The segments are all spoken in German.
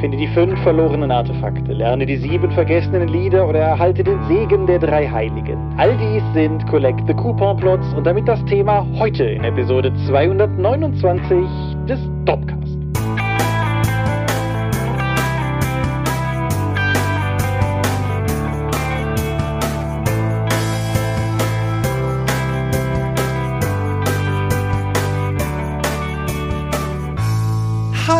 Finde die fünf verlorenen Artefakte, lerne die sieben vergessenen Lieder oder erhalte den Segen der drei Heiligen. All dies sind Collect the Coupon Plots und damit das Thema heute in Episode 229 des Dopcast.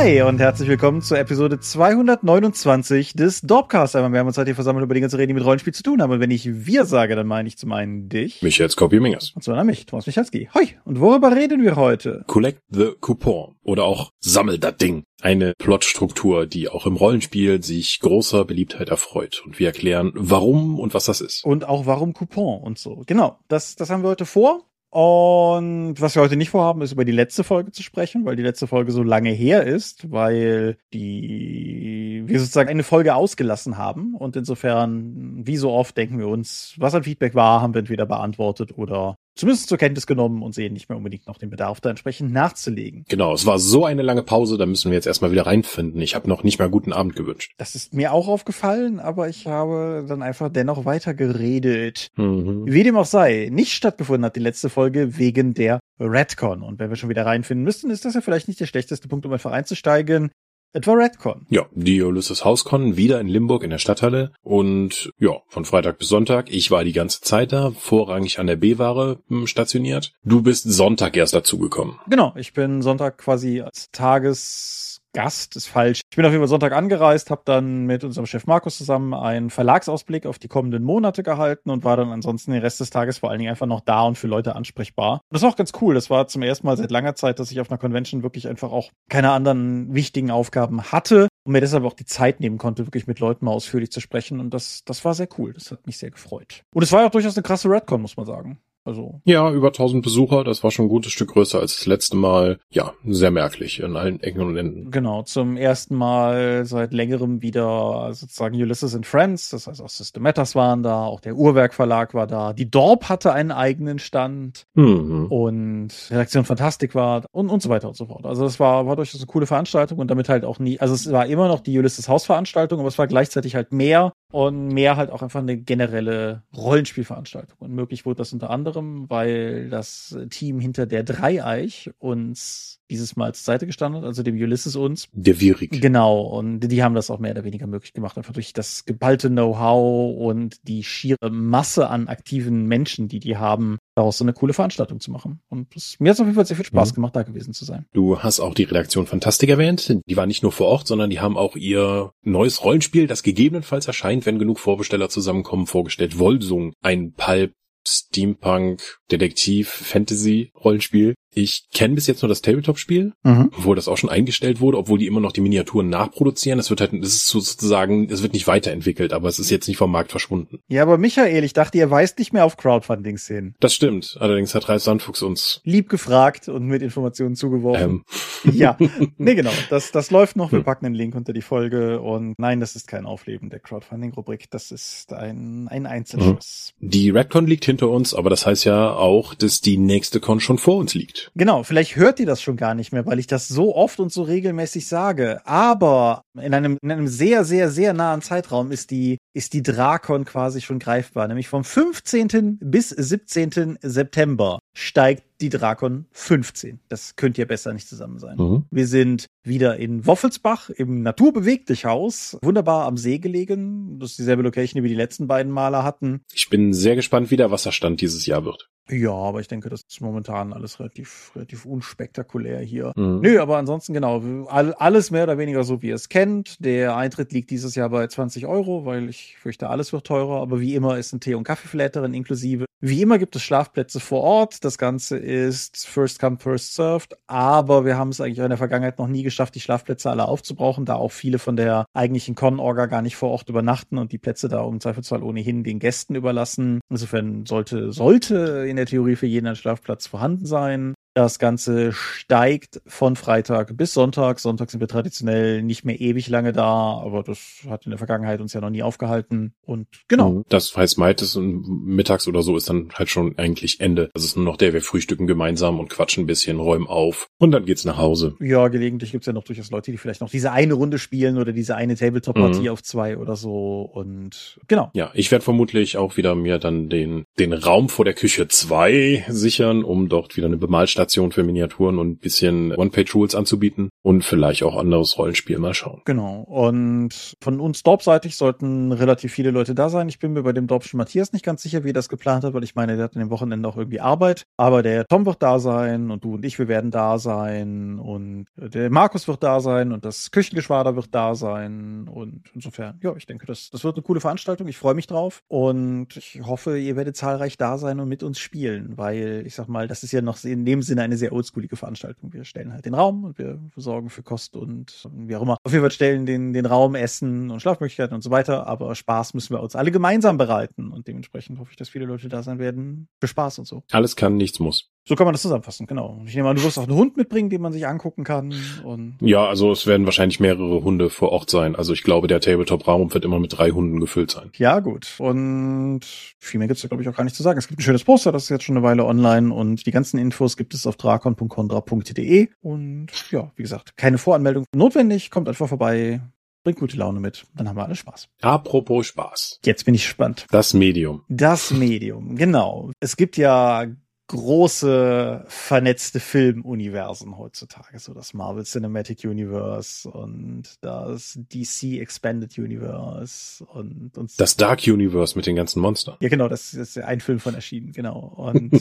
Hi und herzlich willkommen zur Episode 229 des Dorpcast. Wir haben uns heute hier versammelt, über die ganze Rede, die mit Rollenspiel zu tun haben. Und wenn ich wir sage, dann meine ich zum einen dich. Michael Skopje-Mingers. Und zum anderen mich, Thomas Michalski. Hoi. Und worüber reden wir heute? Collect the Coupon. Oder auch Sammel das Ding. Eine Plotstruktur, die auch im Rollenspiel sich großer Beliebtheit erfreut. Und wir erklären, warum und was das ist. Und auch warum Coupon und so. Genau. Das, das haben wir heute vor. Und was wir heute nicht vorhaben, ist über die letzte Folge zu sprechen, weil die letzte Folge so lange her ist, weil die wir sozusagen eine Folge ausgelassen haben. Und insofern, wie so oft, denken wir uns, was ein Feedback war, haben wir entweder beantwortet oder zumindest zur Kenntnis genommen und sehen nicht mehr unbedingt noch den Bedarf, da entsprechend nachzulegen. Genau, es war so eine lange Pause, da müssen wir jetzt erstmal wieder reinfinden. Ich habe noch nicht mal guten Abend gewünscht. Das ist mir auch aufgefallen, aber ich habe dann einfach dennoch weiter geredet. Mhm. Wie dem auch sei, nicht stattgefunden hat die letzte Folge wegen der Redcon. Und wenn wir schon wieder reinfinden müssten, ist das ja vielleicht nicht der schlechteste Punkt, um einfach einzusteigen. Etwa Redcon. Ja, die Ulysses Hauscon wieder in Limburg in der Stadthalle und ja, von Freitag bis Sonntag. Ich war die ganze Zeit da, vorrangig an der B-Ware hm, stationiert. Du bist Sonntag erst dazugekommen. Genau, ich bin Sonntag quasi als Tages Gast ist falsch. Ich bin auf jeden Fall Sonntag angereist, habe dann mit unserem Chef Markus zusammen einen Verlagsausblick auf die kommenden Monate gehalten und war dann ansonsten den Rest des Tages vor allen Dingen einfach noch da und für Leute ansprechbar. Und das war auch ganz cool. Das war zum ersten Mal seit langer Zeit, dass ich auf einer Convention wirklich einfach auch keine anderen wichtigen Aufgaben hatte und mir deshalb auch die Zeit nehmen konnte, wirklich mit Leuten mal ausführlich zu sprechen. Und das, das war sehr cool. Das hat mich sehr gefreut. Und es war auch durchaus eine krasse Redcon, muss man sagen. Also. Ja, über 1000 Besucher, das war schon ein gutes Stück größer als das letzte Mal. Ja, sehr merklich in allen Ecken und Enden. Genau, zum ersten Mal seit längerem wieder sozusagen Ulysses and Friends, das heißt auch Systematas waren da, auch der Uhrwerk Verlag war da, die Dorp hatte einen eigenen Stand mhm. und Redaktion Fantastik war und, und so weiter und so fort. Also das war, war durchaus eine coole Veranstaltung und damit halt auch nie, also es war immer noch die Ulysses Hausveranstaltung, aber es war gleichzeitig halt mehr und mehr halt auch einfach eine generelle Rollenspielveranstaltung. Und möglich wurde das unter anderem, weil das Team hinter der Dreieich uns dieses Mal zur Seite gestanden hat, also dem Ulysses uns. Der Virik. Genau, und die haben das auch mehr oder weniger möglich gemacht, einfach durch das geballte Know-how und die schiere Masse an aktiven Menschen, die die haben, daraus so eine coole Veranstaltung zu machen. Und das, mir hat es auf jeden Fall sehr viel Spaß mhm. gemacht, da gewesen zu sein. Du hast auch die Redaktion Fantastik erwähnt. Die war nicht nur vor Ort, sondern die haben auch ihr neues Rollenspiel, das gegebenenfalls erscheint, wenn genug Vorbesteller zusammenkommen, vorgestellt. Wolsung, ein Pulp Steampunk, Detektiv, Fantasy Rollenspiel. Ich kenne bis jetzt nur das Tabletop-Spiel, mhm. obwohl das auch schon eingestellt wurde, obwohl die immer noch die Miniaturen nachproduzieren. Es wird halt, es ist sozusagen, es wird nicht weiterentwickelt, aber es ist jetzt nicht vom Markt verschwunden. Ja, aber Michael, ich dachte, ihr weist nicht mehr auf Crowdfunding-Szenen. Das stimmt. Allerdings hat Ralf Sandfuchs uns lieb gefragt und mit Informationen zugeworfen. Ähm. Ja, nee, genau. Das, das läuft noch. Wir hm. packen einen Link unter die Folge und nein, das ist kein Aufleben der Crowdfunding-Rubrik. Das ist ein, ein Einzelschuss. Mhm. Die Redcon liegt hinter uns, aber das heißt ja auch, dass die nächste Con schon vor uns liegt. Genau, vielleicht hört ihr das schon gar nicht mehr, weil ich das so oft und so regelmäßig sage. Aber in einem, in einem sehr, sehr, sehr nahen Zeitraum ist die, ist die Drakon quasi schon greifbar. Nämlich vom 15. bis 17. September steigt die Drakon 15. Das könnte ja besser nicht zusammen sein. Mhm. Wir sind wieder in Woffelsbach im Naturbewegtlich-Haus. Wunderbar am See gelegen. Das ist dieselbe Location, die wir die letzten beiden Male hatten. Ich bin sehr gespannt, wie der Wasserstand dieses Jahr wird. Ja, aber ich denke, das ist momentan alles relativ, relativ unspektakulär hier. Mhm. Nö, aber ansonsten genau, alles mehr oder weniger so, wie ihr es kennt. Der Eintritt liegt dieses Jahr bei 20 Euro, weil ich fürchte, alles wird teurer. Aber wie immer ist ein Tee- und Kaffeeflat drin inklusive. Wie immer gibt es Schlafplätze vor Ort. Das Ganze ist First Come, First Served. Aber wir haben es eigentlich in der Vergangenheit noch nie geschafft, die Schlafplätze alle aufzubrauchen, da auch viele von der eigentlichen Con-Orga gar nicht vor Ort übernachten und die Plätze da im Zweifelsfall ohnehin den Gästen überlassen. Insofern sollte, sollte in der Theorie für jeden ein Schlafplatz vorhanden sein. Das Ganze steigt von Freitag bis Sonntag. Sonntag sind wir traditionell nicht mehr ewig lange da, aber das hat in der Vergangenheit uns ja noch nie aufgehalten. Und genau. Mhm. Das heißt, meistens mittags oder so ist dann halt schon eigentlich Ende. Das ist nur noch der, wir frühstücken gemeinsam und quatschen ein bisschen, räumen auf und dann geht's nach Hause. Ja, gelegentlich gibt's ja noch durchaus Leute, die vielleicht noch diese eine Runde spielen oder diese eine Tabletop-Partie mhm. auf zwei oder so. Und genau. Ja, ich werde vermutlich auch wieder mir dann den, den Raum vor der Küche zwei sichern, um dort wieder eine Bemalstation für Miniaturen und ein bisschen One-Page-Rules anzubieten und vielleicht auch anderes Rollenspiel mal schauen. Genau. Und von uns Dorp-seitig sollten relativ viele Leute da sein. Ich bin mir bei dem Dorpschen Matthias nicht ganz sicher, wie er das geplant hat, weil ich meine, der hat an dem Wochenende auch irgendwie Arbeit. Aber der Tom wird da sein und du und ich, wir werden da sein und der Markus wird da sein und das Küchengeschwader wird da sein und insofern, ja, ich denke, das, das wird eine coole Veranstaltung. Ich freue mich drauf und ich hoffe, ihr werdet zahlreich da sein und mit uns spielen, weil ich sag mal, das ist ja noch in dem Sinne eine sehr oldschoolige Veranstaltung. Wir stellen halt den Raum und wir sorgen für Kost und wie auch immer. Auf jeden Fall stellen den, den Raum, Essen und Schlafmöglichkeiten und so weiter, aber Spaß müssen wir uns alle gemeinsam bereiten und dementsprechend hoffe ich, dass viele Leute da sein werden für Spaß und so. Alles kann, nichts muss. So kann man das zusammenfassen, genau. Ich nehme an, du wirst auch einen Hund mitbringen, den man sich angucken kann. Und ja, also es werden wahrscheinlich mehrere Hunde vor Ort sein. Also ich glaube, der Tabletop-Raum wird immer mit drei Hunden gefüllt sein. Ja, gut. Und viel mehr gibt's da, glaube ich, auch gar nicht zu sagen. Es gibt ein schönes Poster, das ist jetzt schon eine Weile online und die ganzen Infos gibt es auf drakon.condra.de. Und ja, wie gesagt, keine Voranmeldung notwendig. Kommt einfach vorbei, bringt gute Laune mit. Dann haben wir alle Spaß. Apropos Spaß. Jetzt bin ich gespannt. Das Medium. Das Medium, genau. Es gibt ja große vernetzte Filmuniversen heutzutage, so das Marvel Cinematic Universe und das DC Expanded Universe und, und das Dark Universe mit den ganzen Monstern. Ja, genau, das ist ein Film von erschienen, genau. Und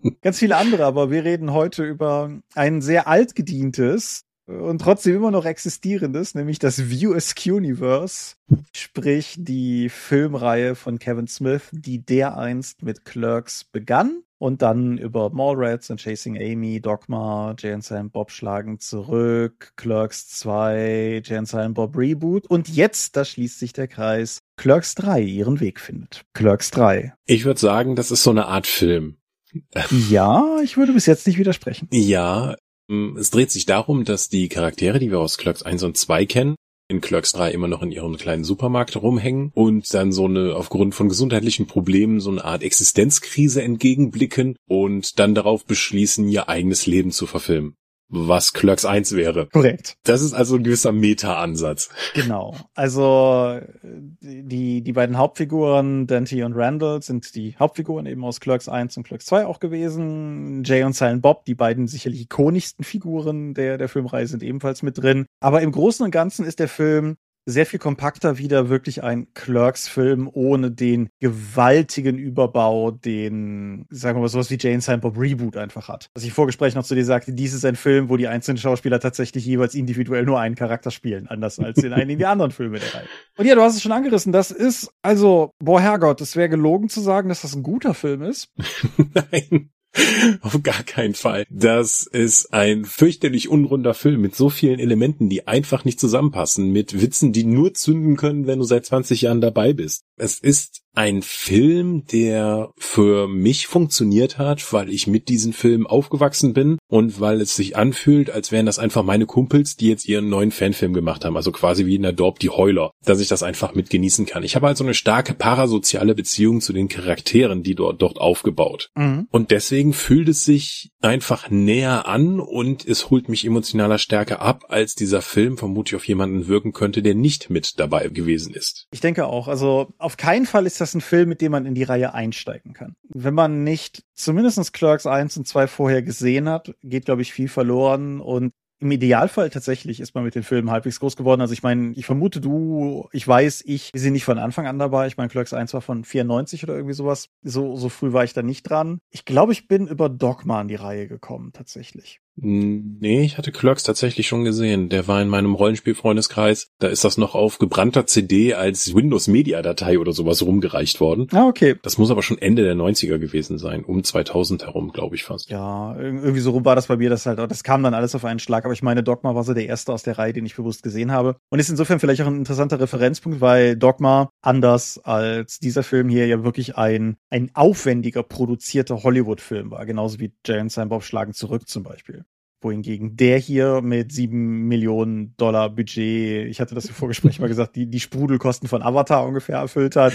ganz viele andere, aber wir reden heute über ein sehr altgedientes und trotzdem immer noch existierendes, nämlich das View Askew Universe, sprich die Filmreihe von Kevin Smith, die dereinst mit Clerks begann und dann über Mallrats und Chasing Amy, Dogma, Jay and Silent Bob schlagen zurück, Clerks 2, Jay and Silent Bob Reboot und jetzt, da schließt sich der Kreis, Clerks 3 ihren Weg findet. Clerks 3. Ich würde sagen, das ist so eine Art Film. Ja, ich würde bis jetzt nicht widersprechen. Ja, ähm, es dreht sich darum, dass die Charaktere, die wir aus Clerks 1 und 2 kennen, in Clerks 3 immer noch in ihrem kleinen Supermarkt rumhängen und dann so eine aufgrund von gesundheitlichen Problemen so eine Art Existenzkrise entgegenblicken und dann darauf beschließen, ihr eigenes Leben zu verfilmen was Clerks 1 wäre. Korrekt. Das ist also ein gewisser Meta-Ansatz. Genau. Also die, die beiden Hauptfiguren, Dante und Randall, sind die Hauptfiguren eben aus Clerks 1 und Clerks 2 auch gewesen. Jay und Silent Bob, die beiden sicherlich ikonischsten Figuren der, der Filmreihe, sind ebenfalls mit drin. Aber im Großen und Ganzen ist der Film sehr viel kompakter wieder wirklich ein Clerks-Film ohne den gewaltigen Überbau, den, sagen wir mal, sowas wie Jane Silent Bob Reboot einfach hat. Was ich im Vorgespräch noch zu dir sagte, dies ist ein Film, wo die einzelnen Schauspieler tatsächlich jeweils individuell nur einen Charakter spielen, anders als in einigen der anderen Filme der Reihe. Und ja, du hast es schon angerissen, das ist, also, boah, Herrgott, es wäre gelogen zu sagen, dass das ein guter Film ist. Nein. Auf gar keinen Fall. Das ist ein fürchterlich unrunder Film mit so vielen Elementen, die einfach nicht zusammenpassen, mit Witzen, die nur zünden können, wenn du seit 20 Jahren dabei bist. Es ist ein Film, der für mich funktioniert hat, weil ich mit diesen Filmen aufgewachsen bin und weil es sich anfühlt, als wären das einfach meine Kumpels, die jetzt ihren neuen Fanfilm gemacht haben, also quasi wie in der Dorp die Heuler, dass ich das einfach mit genießen kann. Ich habe also eine starke parasoziale Beziehung zu den Charakteren, die dort, dort aufgebaut. Mhm. Und deswegen fühlt es sich einfach näher an und es holt mich emotionaler stärker ab, als dieser Film vermutlich auf jemanden wirken könnte, der nicht mit dabei gewesen ist. Ich denke auch, also auf keinen Fall ist das ein Film, mit dem man in die Reihe einsteigen kann. Wenn man nicht zumindest Clerks 1 und 2 vorher gesehen hat, geht, glaube ich, viel verloren und im Idealfall tatsächlich ist man mit den Filmen halbwegs groß geworden. Also ich meine, ich vermute du, ich weiß, ich, wir sind nicht von Anfang an dabei. Ich meine, Clerks 1 war von 94 oder irgendwie sowas. So, so früh war ich da nicht dran. Ich glaube, ich bin über Dogma in die Reihe gekommen, tatsächlich. Nee, ich hatte Clerks tatsächlich schon gesehen. Der war in meinem Rollenspielfreundeskreis. Da ist das noch auf gebrannter CD als Windows Media Datei oder sowas rumgereicht worden. Ah, okay. Das muss aber schon Ende der 90er gewesen sein. Um 2000 herum, glaube ich fast. Ja, irgendwie so rum war das bei mir. Das halt, das kam dann alles auf einen Schlag. Aber ich meine, Dogma war so der erste aus der Reihe, den ich bewusst gesehen habe. Und ist insofern vielleicht auch ein interessanter Referenzpunkt, weil Dogma, anders als dieser Film hier, ja wirklich ein, ein aufwendiger produzierter Hollywood-Film war. Genauso wie Jay und Silent Bob schlagen zurück zum Beispiel wohingegen der hier mit sieben Millionen Dollar Budget, ich hatte das im Vorgespräch mal gesagt, die, die Sprudelkosten von Avatar ungefähr erfüllt hat.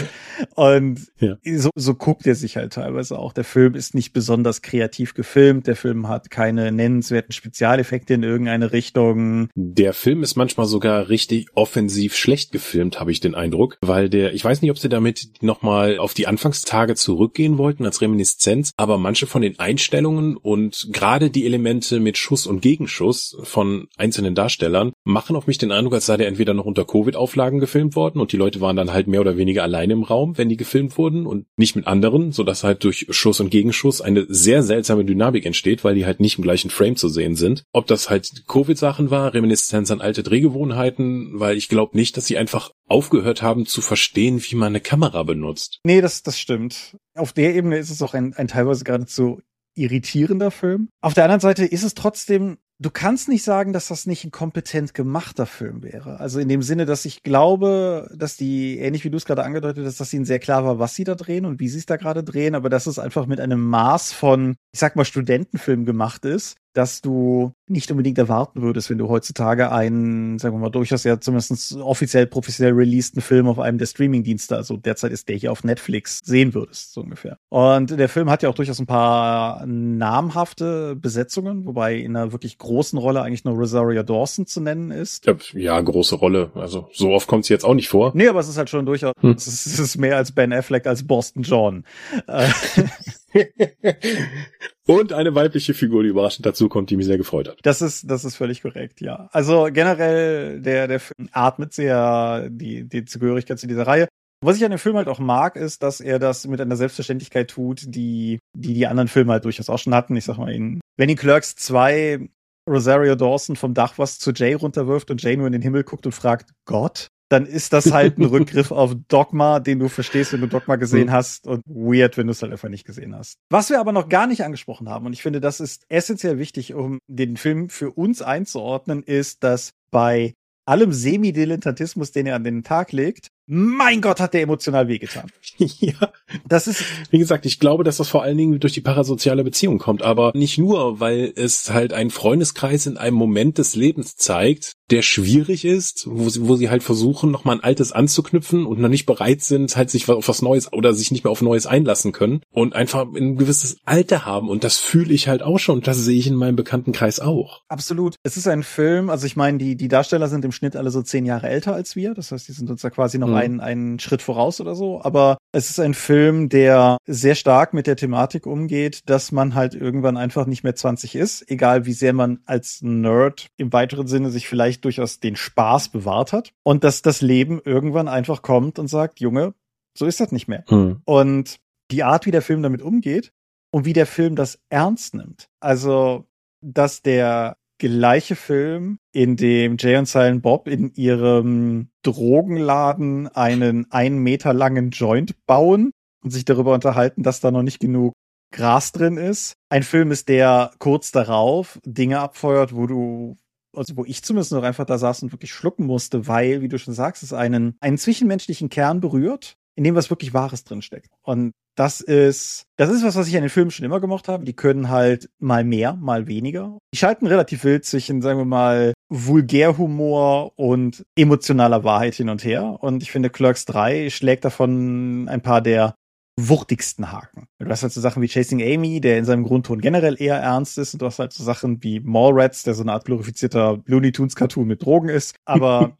Und ja. so, so guckt er sich halt teilweise auch. Der Film ist nicht besonders kreativ gefilmt. Der Film hat keine nennenswerten Spezialeffekte in irgendeine Richtung. Der Film ist manchmal sogar richtig offensiv schlecht gefilmt, habe ich den Eindruck, weil der, ich weiß nicht, ob sie damit nochmal auf die Anfangstage zurückgehen wollten als Reminiszenz, aber manche von den Einstellungen und gerade die Elemente mit Schuss Schuss und Gegenschuss von einzelnen Darstellern machen auf mich den Eindruck, als sei der entweder noch unter Covid-Auflagen gefilmt worden und die Leute waren dann halt mehr oder weniger alleine im Raum, wenn die gefilmt wurden und nicht mit anderen, sodass halt durch Schuss und Gegenschuss eine sehr seltsame Dynamik entsteht, weil die halt nicht im gleichen Frame zu sehen sind. Ob das halt Covid-Sachen war, Reminiszenz an alte Drehgewohnheiten, weil ich glaube nicht, dass sie einfach aufgehört haben zu verstehen, wie man eine Kamera benutzt. Nee, das, das stimmt. Auf der Ebene ist es auch ein, ein teilweise geradezu irritierender Film. Auf der anderen Seite ist es trotzdem du kannst nicht sagen, dass das nicht ein kompetent gemachter Film wäre. Also in dem Sinne, dass ich glaube, dass die, ähnlich wie du es gerade angedeutet hast, dass ihnen sehr klar war, was sie da drehen und wie sie es da gerade drehen, aber dass es einfach mit einem Maß von, ich sag mal, Studentenfilm gemacht ist, dass du nicht unbedingt erwarten würdest, wenn du heutzutage einen, sagen wir mal, durchaus ja zumindest offiziell professionell releaseden Film auf einem der Streamingdienste, also derzeit ist der hier auf Netflix, sehen würdest, so ungefähr. Und der Film hat ja auch durchaus ein paar namhafte Besetzungen, wobei in einer wirklich großen Rolle eigentlich nur Rosario Dawson zu nennen ist. Ja, ja große Rolle. Also so oft kommt sie jetzt auch nicht vor. Nee, aber es ist halt schon durchaus, hm. es, ist, es ist mehr als Ben Affleck als Boston John. Und eine weibliche Figur, die überraschend dazu kommt, die mich sehr gefreut hat. Das ist, das ist völlig korrekt, ja. Also generell, der, der Film atmet sehr die, die Zugehörigkeit zu dieser Reihe. Was ich an dem Film halt auch mag, ist, dass er das mit einer Selbstverständlichkeit tut, die die, die anderen Filme halt durchaus auch schon hatten. Ich sag mal, in, wenn in Clerks 2 Rosario Dawson vom Dach was zu Jay runterwirft und Jay nur in den Himmel guckt und fragt, Gott? Dann ist das halt ein Rückgriff auf Dogma, den du verstehst, wenn du Dogma gesehen hast und weird, wenn du es halt einfach nicht gesehen hast. Was wir aber noch gar nicht angesprochen haben, und ich finde, das ist essentiell wichtig, um den Film für uns einzuordnen, ist, dass bei allem Semi-Dilettantismus, den er an den Tag legt, mein Gott, hat der emotional wehgetan. ja. Das ist, wie gesagt, ich glaube, dass das vor allen Dingen durch die parasoziale Beziehung kommt, aber nicht nur, weil es halt einen Freundeskreis in einem Moment des Lebens zeigt, der schwierig ist, wo sie, wo sie halt versuchen, nochmal ein altes anzuknüpfen und noch nicht bereit sind, halt sich auf was Neues oder sich nicht mehr auf Neues einlassen können und einfach ein gewisses Alter haben. Und das fühle ich halt auch schon und das sehe ich in meinem Bekanntenkreis auch. Absolut. Es ist ein Film, also ich meine, die, die Darsteller sind im Schnitt alle so zehn Jahre älter als wir. Das heißt, die sind uns da quasi noch mhm. Einen, einen Schritt voraus oder so. Aber es ist ein Film, der sehr stark mit der Thematik umgeht, dass man halt irgendwann einfach nicht mehr 20 ist, egal wie sehr man als Nerd im weiteren Sinne sich vielleicht durchaus den Spaß bewahrt hat und dass das Leben irgendwann einfach kommt und sagt, Junge, so ist das nicht mehr. Hm. Und die Art, wie der Film damit umgeht und wie der Film das ernst nimmt. Also, dass der gleiche Film, in dem Jay und Silent Bob in ihrem Drogenladen einen einen Meter langen Joint bauen und sich darüber unterhalten, dass da noch nicht genug Gras drin ist. Ein Film ist, der kurz darauf Dinge abfeuert, wo du also wo ich zumindest noch einfach da saß und wirklich schlucken musste, weil, wie du schon sagst, es einen, einen zwischenmenschlichen Kern berührt, in dem was wirklich Wahres drinsteckt. Und das ist, das ist was, was ich an den Filmen schon immer gemocht habe. Die können halt mal mehr, mal weniger. Die schalten relativ wild zwischen, sagen wir mal, Vulgärhumor und emotionaler Wahrheit hin und her. Und ich finde, Clerks 3 schlägt davon ein paar der wuchtigsten Haken. Du hast halt so Sachen wie Chasing Amy, der in seinem Grundton generell eher ernst ist, und du hast halt so Sachen wie Mallrats, der so eine Art glorifizierter Looney Tunes Cartoon mit Drogen ist, aber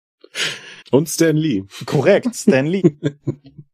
und Stan Lee. Korrekt, Stan Lee.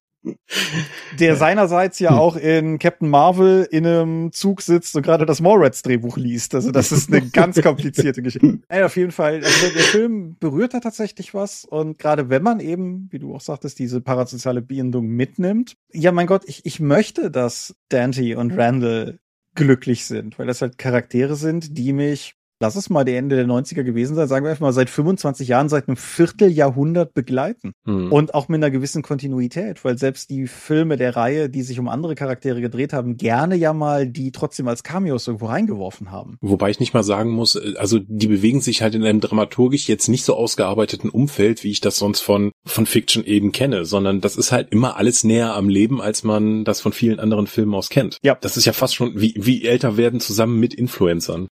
der seinerseits ja hm. auch in Captain Marvel in einem Zug sitzt und gerade das Mallrats Drehbuch liest. Also das ist eine ganz komplizierte Geschichte. Ey, auf jeden Fall, also der Film berührt da tatsächlich was und gerade wenn man eben, wie du auch sagtest, diese parasoziale Bindung mitnimmt. Ja, mein Gott, ich, ich möchte, dass Dante und Randall glücklich sind, weil das halt Charaktere sind, die mich lass es mal die Ende der 90er gewesen sein, sagen wir einfach mal seit 25 Jahren, seit einem Vierteljahrhundert begleiten. Hm. Und auch mit einer gewissen Kontinuität, weil selbst die Filme der Reihe, die sich um andere Charaktere gedreht haben, gerne ja mal die trotzdem als Cameos irgendwo reingeworfen haben. Wobei ich nicht mal sagen muss, äh, also die bewegen sich halt in einem dramaturgisch jetzt nicht so ausgearbeiteten Umfeld, wie ich das sonst von, von Fiction eben kenne, sondern das ist halt immer alles näher am Leben, als man das von vielen anderen Filmen aus kennt. Ja. Das ist ja fast schon wie, wie älter werden zusammen mit Influencern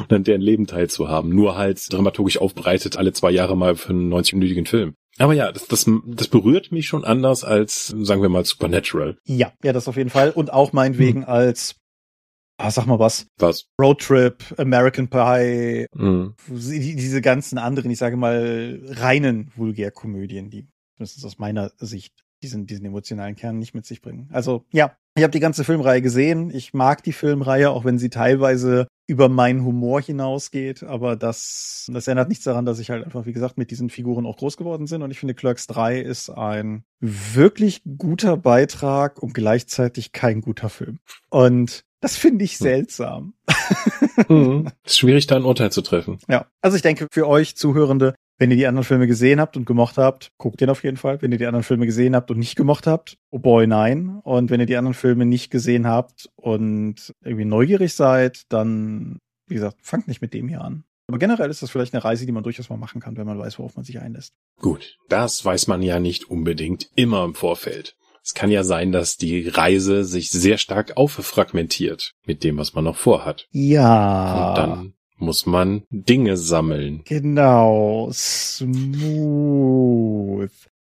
und an deren Leben teilzuhaben. Nur halt dramaturgisch aufbereitet, alle zwei Jahre mal für einen 90-minütigen Film. Aber ja, das, das, das berührt mich schon anders als, sagen wir mal, Supernatural. Ja, ja, das auf jeden Fall. Und auch meinetwegen hm. als, ah, sag mal was. Was? Roadtrip, American Pie, hm. diese ganzen anderen, ich sage mal, reinen Vulgärkomödien, die mindestens aus meiner Sicht diesen, diesen emotionalen Kern nicht mit sich bringen. Also ja, ich habe die ganze Filmreihe gesehen. Ich mag die Filmreihe, auch wenn sie teilweise über meinen Humor hinausgeht. Aber das, das ändert nichts daran, dass ich halt einfach, wie gesagt, mit diesen Figuren auch groß geworden bin. Und ich finde, Clerks 3 ist ein wirklich guter Beitrag und gleichzeitig kein guter Film. Und das finde ich hm. seltsam. Mhm. Ist schwierig, da ein Urteil zu treffen. Ja, also ich denke, für euch Zuhörende wenn ihr die anderen Filme gesehen habt und gemocht habt, guckt den auf jeden Fall. Wenn ihr die anderen Filme gesehen habt und nicht gemocht habt, oh boy, nein. Und wenn ihr die anderen Filme nicht gesehen habt und irgendwie neugierig seid, dann, wie gesagt, fangt nicht mit dem hier an. Aber generell ist das vielleicht eine Reise, die man durchaus mal machen kann, wenn man weiß, worauf man sich einlässt. Gut, das weiß man ja nicht unbedingt immer im Vorfeld. Es kann ja sein, dass die Reise sich sehr stark auffragmentiert mit dem, was man noch vorhat. Ja. Und dann muss man Dinge sammeln. Genau. Smooth.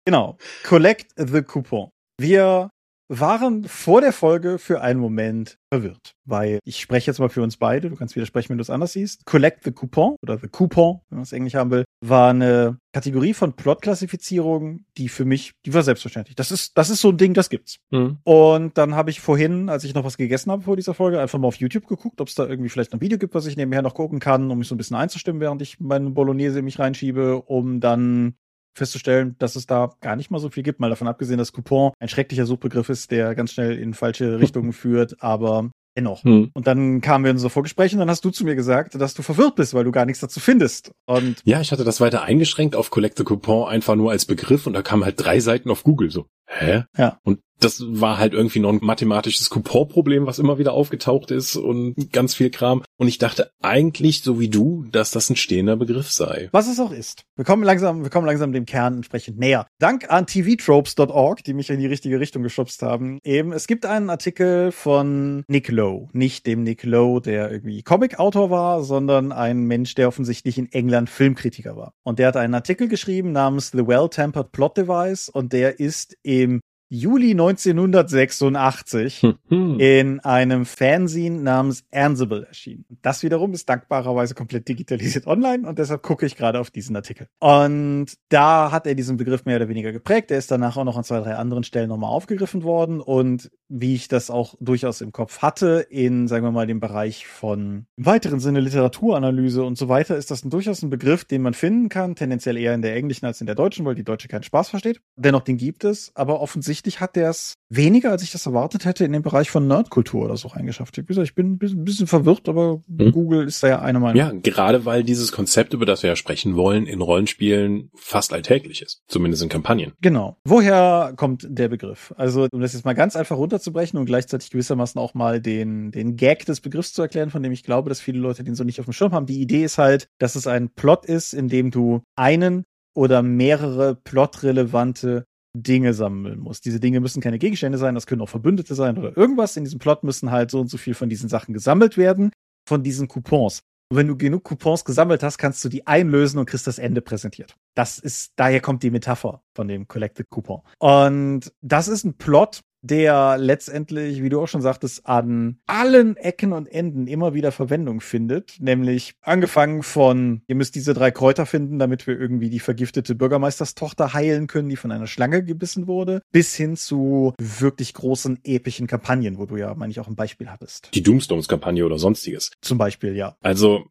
Genau. Collect the Coupon. Wir waren vor der Folge für einen Moment verwirrt, weil ich spreche jetzt mal für uns beide, du kannst widersprechen, wenn du es anders siehst. Collect the Coupon oder the Coupon, wenn man es Englisch haben will, war eine Kategorie von Plotklassifizierung, die für mich, die war selbstverständlich. Das ist, das ist so ein Ding, das gibt's. Mhm. Und dann habe ich vorhin, als ich noch was gegessen habe vor dieser Folge, einfach mal auf YouTube geguckt, ob es da irgendwie vielleicht ein Video gibt, was ich nebenher noch gucken kann, um mich so ein bisschen einzustimmen, während ich meine Bolognese in mich reinschiebe, um dann festzustellen, dass es da gar nicht mal so viel gibt, mal davon abgesehen, dass Coupon ein schrecklicher Suchbegriff ist, der ganz schnell in falsche Richtungen führt, aber dennoch. Hm. Und dann kamen wir in unser Vorgespräch und dann hast du zu mir gesagt, dass du verwirrt bist, weil du gar nichts dazu findest. Und ja, ich hatte das weiter eingeschränkt auf Collect the Coupon einfach nur als Begriff und da kamen halt drei Seiten auf Google so. Hä? Ja. Und das war halt irgendwie noch ein mathematisches Coupon-Problem, was immer wieder aufgetaucht ist und ganz viel Kram. Und ich dachte eigentlich, so wie du, dass das ein stehender Begriff sei. Was es auch ist. Wir kommen langsam, wir kommen langsam dem Kern entsprechend näher. Dank an tvtropes.org, die mich in die richtige Richtung geschubst haben. Eben, es gibt einen Artikel von Nick Lowe. Nicht dem Nick Lowe, der irgendwie Comic-Autor war, sondern ein Mensch, der offensichtlich in England Filmkritiker war. Und der hat einen Artikel geschrieben namens The Well-Tempered Plot Device und der ist im Juli 1986 hm. in einem Fanzine namens Ansible erschienen. Das wiederum ist dankbarerweise komplett digitalisiert online und deshalb gucke ich gerade auf diesen Artikel. Und da hat er diesen Begriff mehr oder weniger geprägt. Der ist danach auch noch an zwei, drei anderen Stellen nochmal aufgegriffen worden und wie ich das auch durchaus im Kopf hatte, in, sagen wir mal, dem Bereich von im weiteren Sinne Literaturanalyse und so weiter, ist das ein, durchaus ein Begriff, den man finden kann, tendenziell eher in der englischen als in der deutschen, weil die deutsche keinen Spaß versteht. Dennoch, den gibt es, aber offensichtlich offensichtlich hat der es weniger, als ich das erwartet hätte, in den Bereich von Nerdkultur oder so reingeschafft. Ich, ich bin ein bisschen, ein bisschen verwirrt, aber hm. Google ist da ja eine Meinung. Ja, gerade weil dieses Konzept, über das wir ja sprechen wollen, in Rollenspielen fast alltäglich ist. Zumindest in Kampagnen. Genau. Woher kommt der Begriff? Also, um das jetzt mal ganz einfach runterzubrechen und gleichzeitig gewissermaßen auch mal den, den Gag des Begriffs zu erklären, von dem ich glaube, dass viele Leute den so nicht auf dem Schirm haben. Die Idee ist halt, dass es ein Plot ist, in dem du einen oder mehrere plotrelevante Dinge sammeln muss. Diese Dinge müssen keine Gegenstände sein, das können auch Verbündete sein oder irgendwas. In diesem Plot müssen halt so und so viel von diesen Sachen gesammelt werden, von diesen Coupons. Und wenn du genug Coupons gesammelt hast, kannst du die einlösen und kriegst das Ende präsentiert. Das ist, daher kommt die Metapher von dem Collected Coupon. Und das ist ein Plot, der letztendlich, wie du auch schon sagtest, an allen Ecken und Enden immer wieder Verwendung findet. Nämlich angefangen von, ihr müsst diese drei Kräuter finden, damit wir irgendwie die vergiftete Bürgermeisterstochter heilen können, die von einer Schlange gebissen wurde, bis hin zu wirklich großen, epischen Kampagnen, wo du ja, meine ich, auch ein Beispiel hattest. Die Doomstones-Kampagne oder sonstiges. Zum Beispiel, ja. Also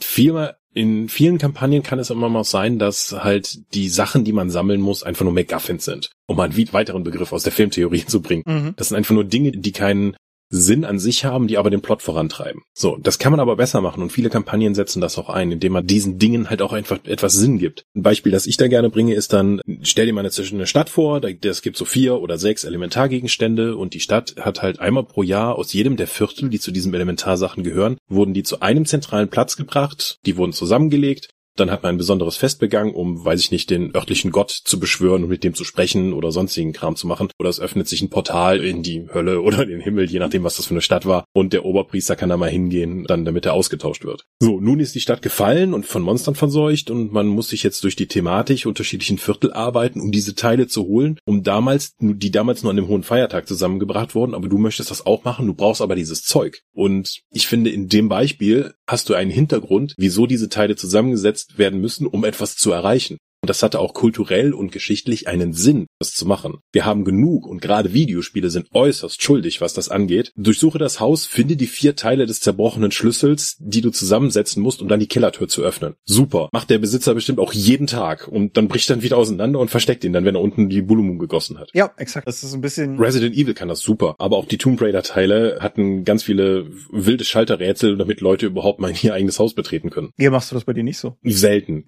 Vielmehr in vielen Kampagnen kann es immer mal sein, dass halt die Sachen, die man sammeln muss, einfach nur MacGuffins sind. Um mal einen weiteren Begriff aus der Filmtheorie zu bringen. Mhm. Das sind einfach nur Dinge, die keinen Sinn an sich haben, die aber den Plot vorantreiben. So, das kann man aber besser machen und viele Kampagnen setzen das auch ein, indem man diesen Dingen halt auch einfach etwas Sinn gibt. Ein Beispiel, das ich da gerne bringe, ist dann, stell dir mal eine, eine Stadt vor, es gibt so vier oder sechs Elementargegenstände und die Stadt hat halt einmal pro Jahr aus jedem der Viertel, die zu diesen Elementarsachen gehören, wurden die zu einem zentralen Platz gebracht, die wurden zusammengelegt dann hat man ein besonderes Fest begangen, um, weiß ich nicht, den örtlichen Gott zu beschwören und mit dem zu sprechen oder sonstigen Kram zu machen. Oder es öffnet sich ein Portal in die Hölle oder den Himmel, je nachdem, was das für eine Stadt war. Und der Oberpriester kann da mal hingehen, dann damit er ausgetauscht wird. So, nun ist die Stadt gefallen und von Monstern verseucht und man muss sich jetzt durch die thematik unterschiedlichen Viertel arbeiten, um diese Teile zu holen, um damals, die damals nur an dem hohen Feiertag zusammengebracht wurden, aber du möchtest das auch machen, du brauchst aber dieses Zeug. Und ich finde, in dem Beispiel hast du einen Hintergrund, wieso diese Teile zusammengesetzt werden müssen, um etwas zu erreichen. Und das hatte auch kulturell und geschichtlich einen Sinn, das zu machen. Wir haben genug und gerade Videospiele sind äußerst schuldig, was das angeht. Durchsuche das Haus, finde die vier Teile des zerbrochenen Schlüssels, die du zusammensetzen musst, um dann die Kellertür zu öffnen. Super. Macht der Besitzer bestimmt auch jeden Tag und dann bricht dann wieder auseinander und versteckt ihn dann, wenn er unten die Bulumun gegossen hat. Ja, exakt. Das ist ein bisschen. Resident Evil kann das super, aber auch die Tomb Raider Teile hatten ganz viele wilde Schalterrätsel, damit Leute überhaupt mal ihr eigenes Haus betreten können. Hier machst du das bei dir nicht so. Selten.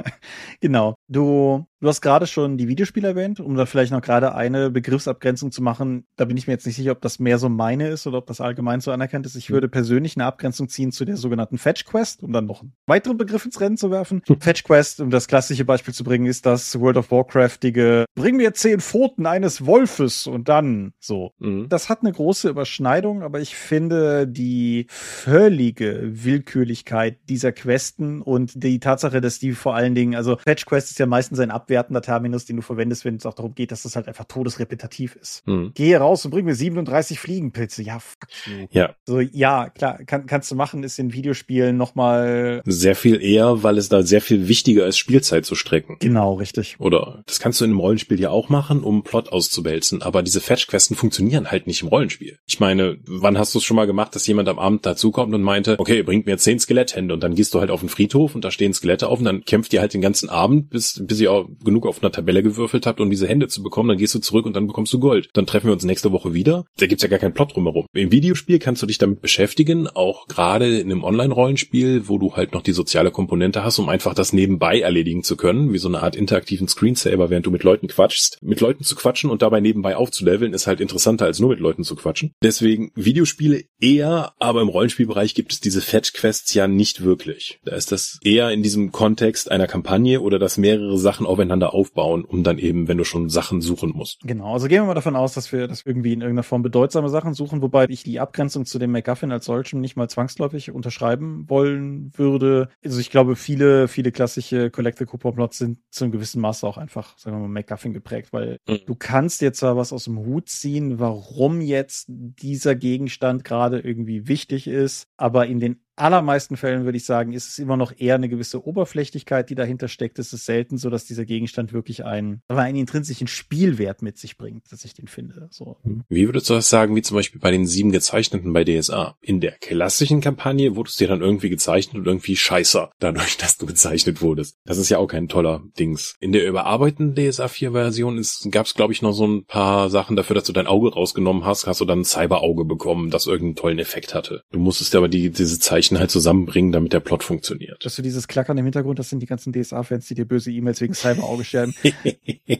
genau. Genau. Du, du hast gerade schon die Videospiele erwähnt, um da vielleicht noch gerade eine Begriffsabgrenzung zu machen. Da bin ich mir jetzt nicht sicher, ob das mehr so meine ist oder ob das allgemein so anerkannt ist. Ich mhm. würde persönlich eine Abgrenzung ziehen zu der sogenannten Fetch Quest, um dann noch einen weiteren Begriff ins Rennen zu werfen. Hm. Fetch Quest, um das klassische Beispiel zu bringen, ist das World of Warcraftige, bring mir zehn Pfoten eines Wolfes und dann so. Mhm. Das hat eine große Überschneidung, aber ich finde die völlige Willkürlichkeit dieser Questen und die Tatsache, dass die vor allen Dingen, also Fetch Quest Quest ist ja meistens ein abwertender Terminus, den du verwendest, wenn es auch darum geht, dass das halt einfach todesrepetitiv ist. Hm. Gehe raus und bring mir 37 Fliegenpilze. Ja, fuck you. Ja. So, ja, klar, kann, kannst du machen, ist in Videospielen nochmal. Sehr viel eher, weil es da sehr viel wichtiger ist, Spielzeit zu strecken. Genau, richtig. Oder das kannst du in einem Rollenspiel ja auch machen, um Plot auszuwälzen, aber diese Fetch-Questen funktionieren halt nicht im Rollenspiel. Ich meine, wann hast du es schon mal gemacht, dass jemand am Abend dazukommt und meinte, okay, bringt mir zehn Skeletthände und dann gehst du halt auf den Friedhof und da stehen Skelette auf und dann kämpft ihr halt den ganzen Abend bis, bis ihr auch genug auf einer Tabelle gewürfelt habt, um diese Hände zu bekommen, dann gehst du zurück und dann bekommst du Gold. Dann treffen wir uns nächste Woche wieder. Da gibt's ja gar keinen Plot drumherum. Im Videospiel kannst du dich damit beschäftigen, auch gerade in einem Online-Rollenspiel, wo du halt noch die soziale Komponente hast, um einfach das nebenbei erledigen zu können, wie so eine Art interaktiven Screensaver, während du mit Leuten quatschst. Mit Leuten zu quatschen und dabei nebenbei aufzuleveln, ist halt interessanter, als nur mit Leuten zu quatschen. Deswegen Videospiele eher, aber im Rollenspielbereich gibt es diese Fetch-Quests ja nicht wirklich. Da ist das eher in diesem Kontext einer Kampagne oder dass mehrere Sachen aufeinander aufbauen, um dann eben, wenn du schon Sachen suchen musst. Genau, also gehen wir mal davon aus, dass wir das irgendwie in irgendeiner Form bedeutsame Sachen suchen, wobei ich die Abgrenzung zu dem MacGuffin als solchem nicht mal zwangsläufig unterschreiben wollen würde. Also ich glaube, viele, viele klassische Collector Coupon Plots sind zu einem gewissen Maße auch einfach, sagen wir mal, MacGuffin geprägt, weil mhm. du kannst jetzt zwar was aus dem Hut ziehen, warum jetzt dieser Gegenstand gerade irgendwie wichtig ist, aber in den allermeisten Fällen würde ich sagen, ist es immer noch eher eine gewisse Oberflächlichkeit, die dahinter steckt. Es ist selten so, dass dieser Gegenstand wirklich einen, einen intrinsischen Spielwert mit sich bringt, dass ich den finde. So. Wie würdest du das sagen, wie zum Beispiel bei den sieben gezeichneten bei DSA? In der klassischen Kampagne wurdest du dir dann irgendwie gezeichnet und irgendwie scheißer, dadurch, dass du gezeichnet wurdest. Das ist ja auch kein toller Dings. In der überarbeiteten DSA 4 Version gab es, glaube ich, noch so ein paar Sachen dafür, dass du dein Auge rausgenommen hast, hast du dann ein Cyberauge bekommen, das irgendeinen tollen Effekt hatte. Du musstest aber die, diese Zeichnung Zeichen halt zusammenbringen, damit der Plot funktioniert. Dass du dieses Klackern im Hintergrund, das sind die ganzen DSA-Fans, die dir böse E-Mails wegen Cyberauge stellen.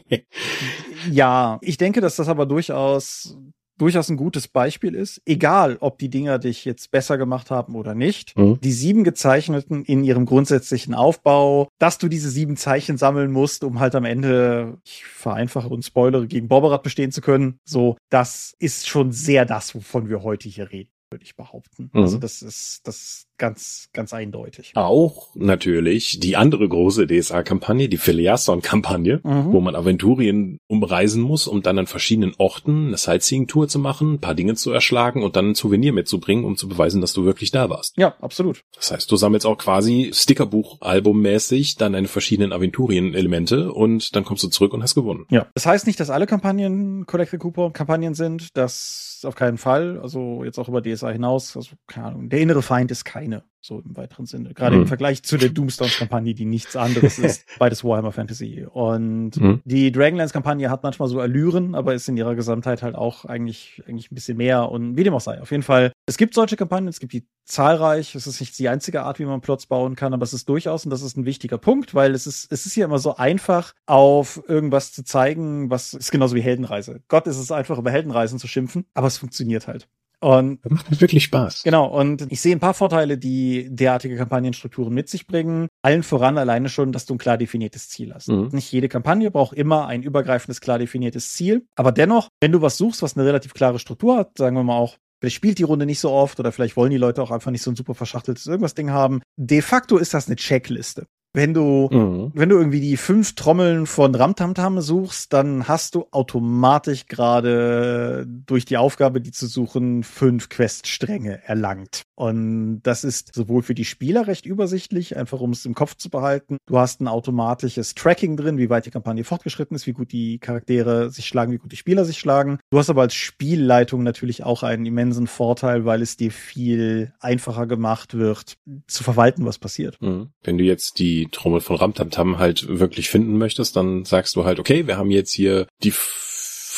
ja, ich denke, dass das aber durchaus durchaus ein gutes Beispiel ist, egal ob die Dinger dich jetzt besser gemacht haben oder nicht. Mhm. Die sieben gezeichneten in ihrem grundsätzlichen Aufbau, dass du diese sieben Zeichen sammeln musst, um halt am Ende, ich vereinfache und spoilere, gegen Borberat bestehen zu können. So, das ist schon sehr das, wovon wir heute hier reden würde ich behaupten. Mhm. Also das ist, das ganz, ganz eindeutig. Auch natürlich die andere große DSA-Kampagne, die Filiasson-Kampagne, mhm. wo man Aventurien umreisen muss, um dann an verschiedenen Orten eine Sightseeing-Tour zu machen, ein paar Dinge zu erschlagen und dann ein Souvenir mitzubringen, um zu beweisen, dass du wirklich da warst. Ja, absolut. Das heißt, du sammelst auch quasi Stickerbuch-Album-mäßig dann deine verschiedenen Aventurien-Elemente und dann kommst du zurück und hast gewonnen. Ja. Das heißt nicht, dass alle Kampagnen Collected Coupon-Kampagnen sind. Das auf keinen Fall. Also jetzt auch über DSA hinaus. Also, keine Ahnung. Der innere Feind ist kein keine so im weiteren Sinne. Gerade mhm. im Vergleich zu der Doomstones-Kampagne, die nichts anderes ist, beides Warhammer Fantasy. Und mhm. die Dragonlance-Kampagne hat manchmal so Allüren, aber ist in ihrer Gesamtheit halt auch eigentlich, eigentlich ein bisschen mehr und wie dem auch sei. Auf jeden Fall, es gibt solche Kampagnen, es gibt die zahlreich. Es ist nicht die einzige Art, wie man Plots bauen kann, aber es ist durchaus, und das ist ein wichtiger Punkt, weil es ist, es ist hier immer so einfach, auf irgendwas zu zeigen, was ist genauso wie Heldenreise. Gott ist es einfach, über Heldenreisen zu schimpfen, aber es funktioniert halt. Und das macht wirklich Spaß. Genau, und ich sehe ein paar Vorteile, die derartige Kampagnenstrukturen mit sich bringen. Allen voran alleine schon, dass du ein klar definiertes Ziel hast. Mhm. Nicht jede Kampagne braucht immer ein übergreifendes, klar definiertes Ziel. Aber dennoch, wenn du was suchst, was eine relativ klare Struktur hat, sagen wir mal auch, Vielleicht spielt die Runde nicht so oft oder vielleicht wollen die Leute auch einfach nicht so ein super verschachteltes irgendwas Ding haben. De facto ist das eine Checkliste wenn du, mhm. wenn du irgendwie die fünf Trommeln von Ramtamtam suchst, dann hast du automatisch gerade durch die Aufgabe, die zu suchen, fünf Queststränge erlangt. Und das ist sowohl für die Spieler recht übersichtlich, einfach um es im Kopf zu behalten. Du hast ein automatisches Tracking drin, wie weit die Kampagne fortgeschritten ist, wie gut die Charaktere sich schlagen, wie gut die Spieler sich schlagen. Du hast aber als Spielleitung natürlich auch einen immensen Vorteil, weil es dir viel einfacher gemacht wird, zu verwalten, was passiert. Mhm. Wenn du jetzt die Trommel von Ramtamtam halt wirklich finden möchtest, dann sagst du halt, okay, wir haben jetzt hier die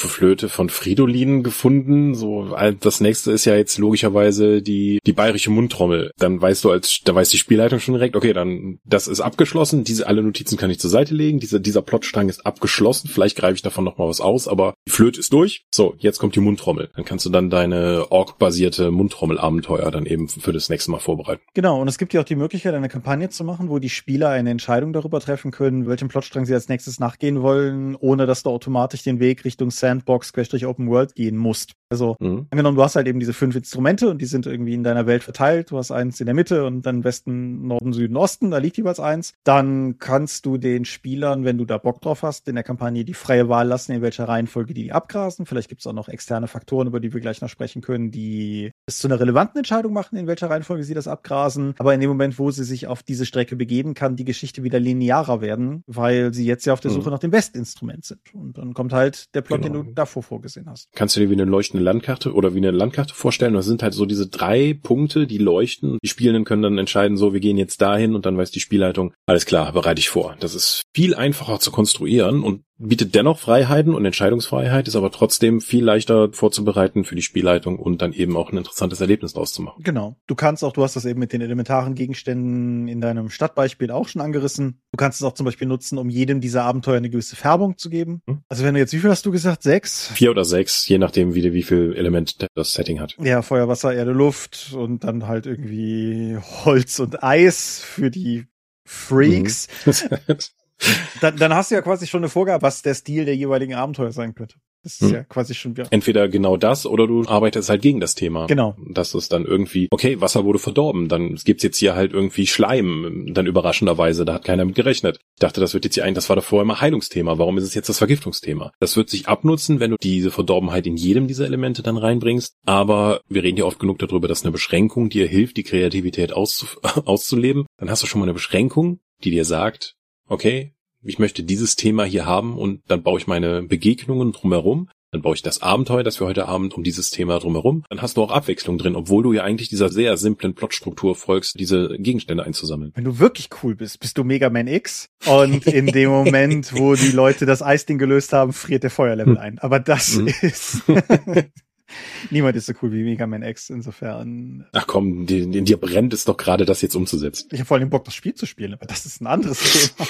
Flöte von Fridolin gefunden. So, das nächste ist ja jetzt logischerweise die, die bayerische Mundtrommel. Dann weißt du als, da weiß die Spielleitung schon direkt, okay, dann, das ist abgeschlossen. Diese, alle Notizen kann ich zur Seite legen. Diese, dieser Plotstrang ist abgeschlossen. Vielleicht greife ich davon noch mal was aus, aber die Flöte ist durch. So, jetzt kommt die Mundtrommel. Dann kannst du dann deine Org-basierte Mundtrommel-Abenteuer dann eben für das nächste Mal vorbereiten. Genau. Und es gibt ja auch die Möglichkeit, eine Kampagne zu machen, wo die Spieler eine Entscheidung darüber treffen können, welchem Plotstrang sie als nächstes nachgehen wollen, ohne dass du automatisch den Weg Richtung Sam Sandbox, Open World gehen musst. Also, mhm. angenommen, du hast halt eben diese fünf Instrumente und die sind irgendwie in deiner Welt verteilt. Du hast eins in der Mitte und dann Westen, Norden, Süden, Osten, da liegt jeweils eins. Dann kannst du den Spielern, wenn du da Bock drauf hast, in der Kampagne die freie Wahl lassen, in welcher Reihenfolge die, die abgrasen. Vielleicht gibt es auch noch externe Faktoren, über die wir gleich noch sprechen können, die es zu einer relevanten Entscheidung machen, in welcher Reihenfolge sie das abgrasen. Aber in dem Moment, wo sie sich auf diese Strecke begeben, kann die Geschichte wieder linearer werden, weil sie jetzt ja auf der mhm. Suche mhm. nach dem Bestinstrument sind. Und dann kommt halt der Plot, genau. den du davor vorgesehen hast. Kannst du dir wie eine leuchtende Landkarte oder wie eine Landkarte vorstellen? Das sind halt so diese drei Punkte, die leuchten. Die Spielenden können dann entscheiden, so, wir gehen jetzt dahin und dann weiß die Spielleitung, alles klar, bereite ich vor. Das ist viel einfacher zu konstruieren und bietet dennoch Freiheiten und Entscheidungsfreiheit, ist aber trotzdem viel leichter vorzubereiten für die Spielleitung und dann eben auch ein interessantes Erlebnis draus zu machen. Genau. Du kannst auch, du hast das eben mit den elementaren Gegenständen in deinem Stadtbeispiel auch schon angerissen. Du kannst es auch zum Beispiel nutzen, um jedem dieser Abenteuer eine gewisse Färbung zu geben. Hm? Also wenn du jetzt, wie viel hast du gesagt? Sechs? Vier oder sechs, je nachdem, wie, wie viel Element das Setting hat. Ja, Feuer, Wasser, Erde, Luft und dann halt irgendwie Holz und Eis für die Freaks. Mhm. dann, dann hast du ja quasi schon eine Vorgabe, was der Stil der jeweiligen Abenteuer sein könnte. Das ist hm. ja quasi schon wieder. Entweder genau das oder du arbeitest halt gegen das Thema. Genau. Dass es dann irgendwie, okay, Wasser wurde verdorben, dann gibt's jetzt hier halt irgendwie Schleim, dann überraschenderweise, da hat keiner mit gerechnet. Ich dachte, das wird jetzt hier ein, das war davor immer Heilungsthema, warum ist es jetzt das Vergiftungsthema? Das wird sich abnutzen, wenn du diese Verdorbenheit in jedem dieser Elemente dann reinbringst, aber wir reden ja oft genug darüber, dass eine Beschränkung dir hilft, die Kreativität auszu auszuleben. Dann hast du schon mal eine Beschränkung, die dir sagt, okay, ich möchte dieses Thema hier haben und dann baue ich meine Begegnungen drumherum. Dann baue ich das Abenteuer, das wir heute Abend um dieses Thema drumherum. Dann hast du auch Abwechslung drin, obwohl du ja eigentlich dieser sehr simplen Plotstruktur folgst, diese Gegenstände einzusammeln. Wenn du wirklich cool bist, bist du Mega Man X und in dem Moment, wo die Leute das Eisding gelöst haben, friert der Feuerlevel ein. Aber das mhm. ist Niemand ist so cool wie Mega Man X, insofern. Ach komm, in, in dir brennt es doch gerade, das jetzt umzusetzen. Ich habe vor allem Bock, das Spiel zu spielen, aber das ist ein anderes Thema.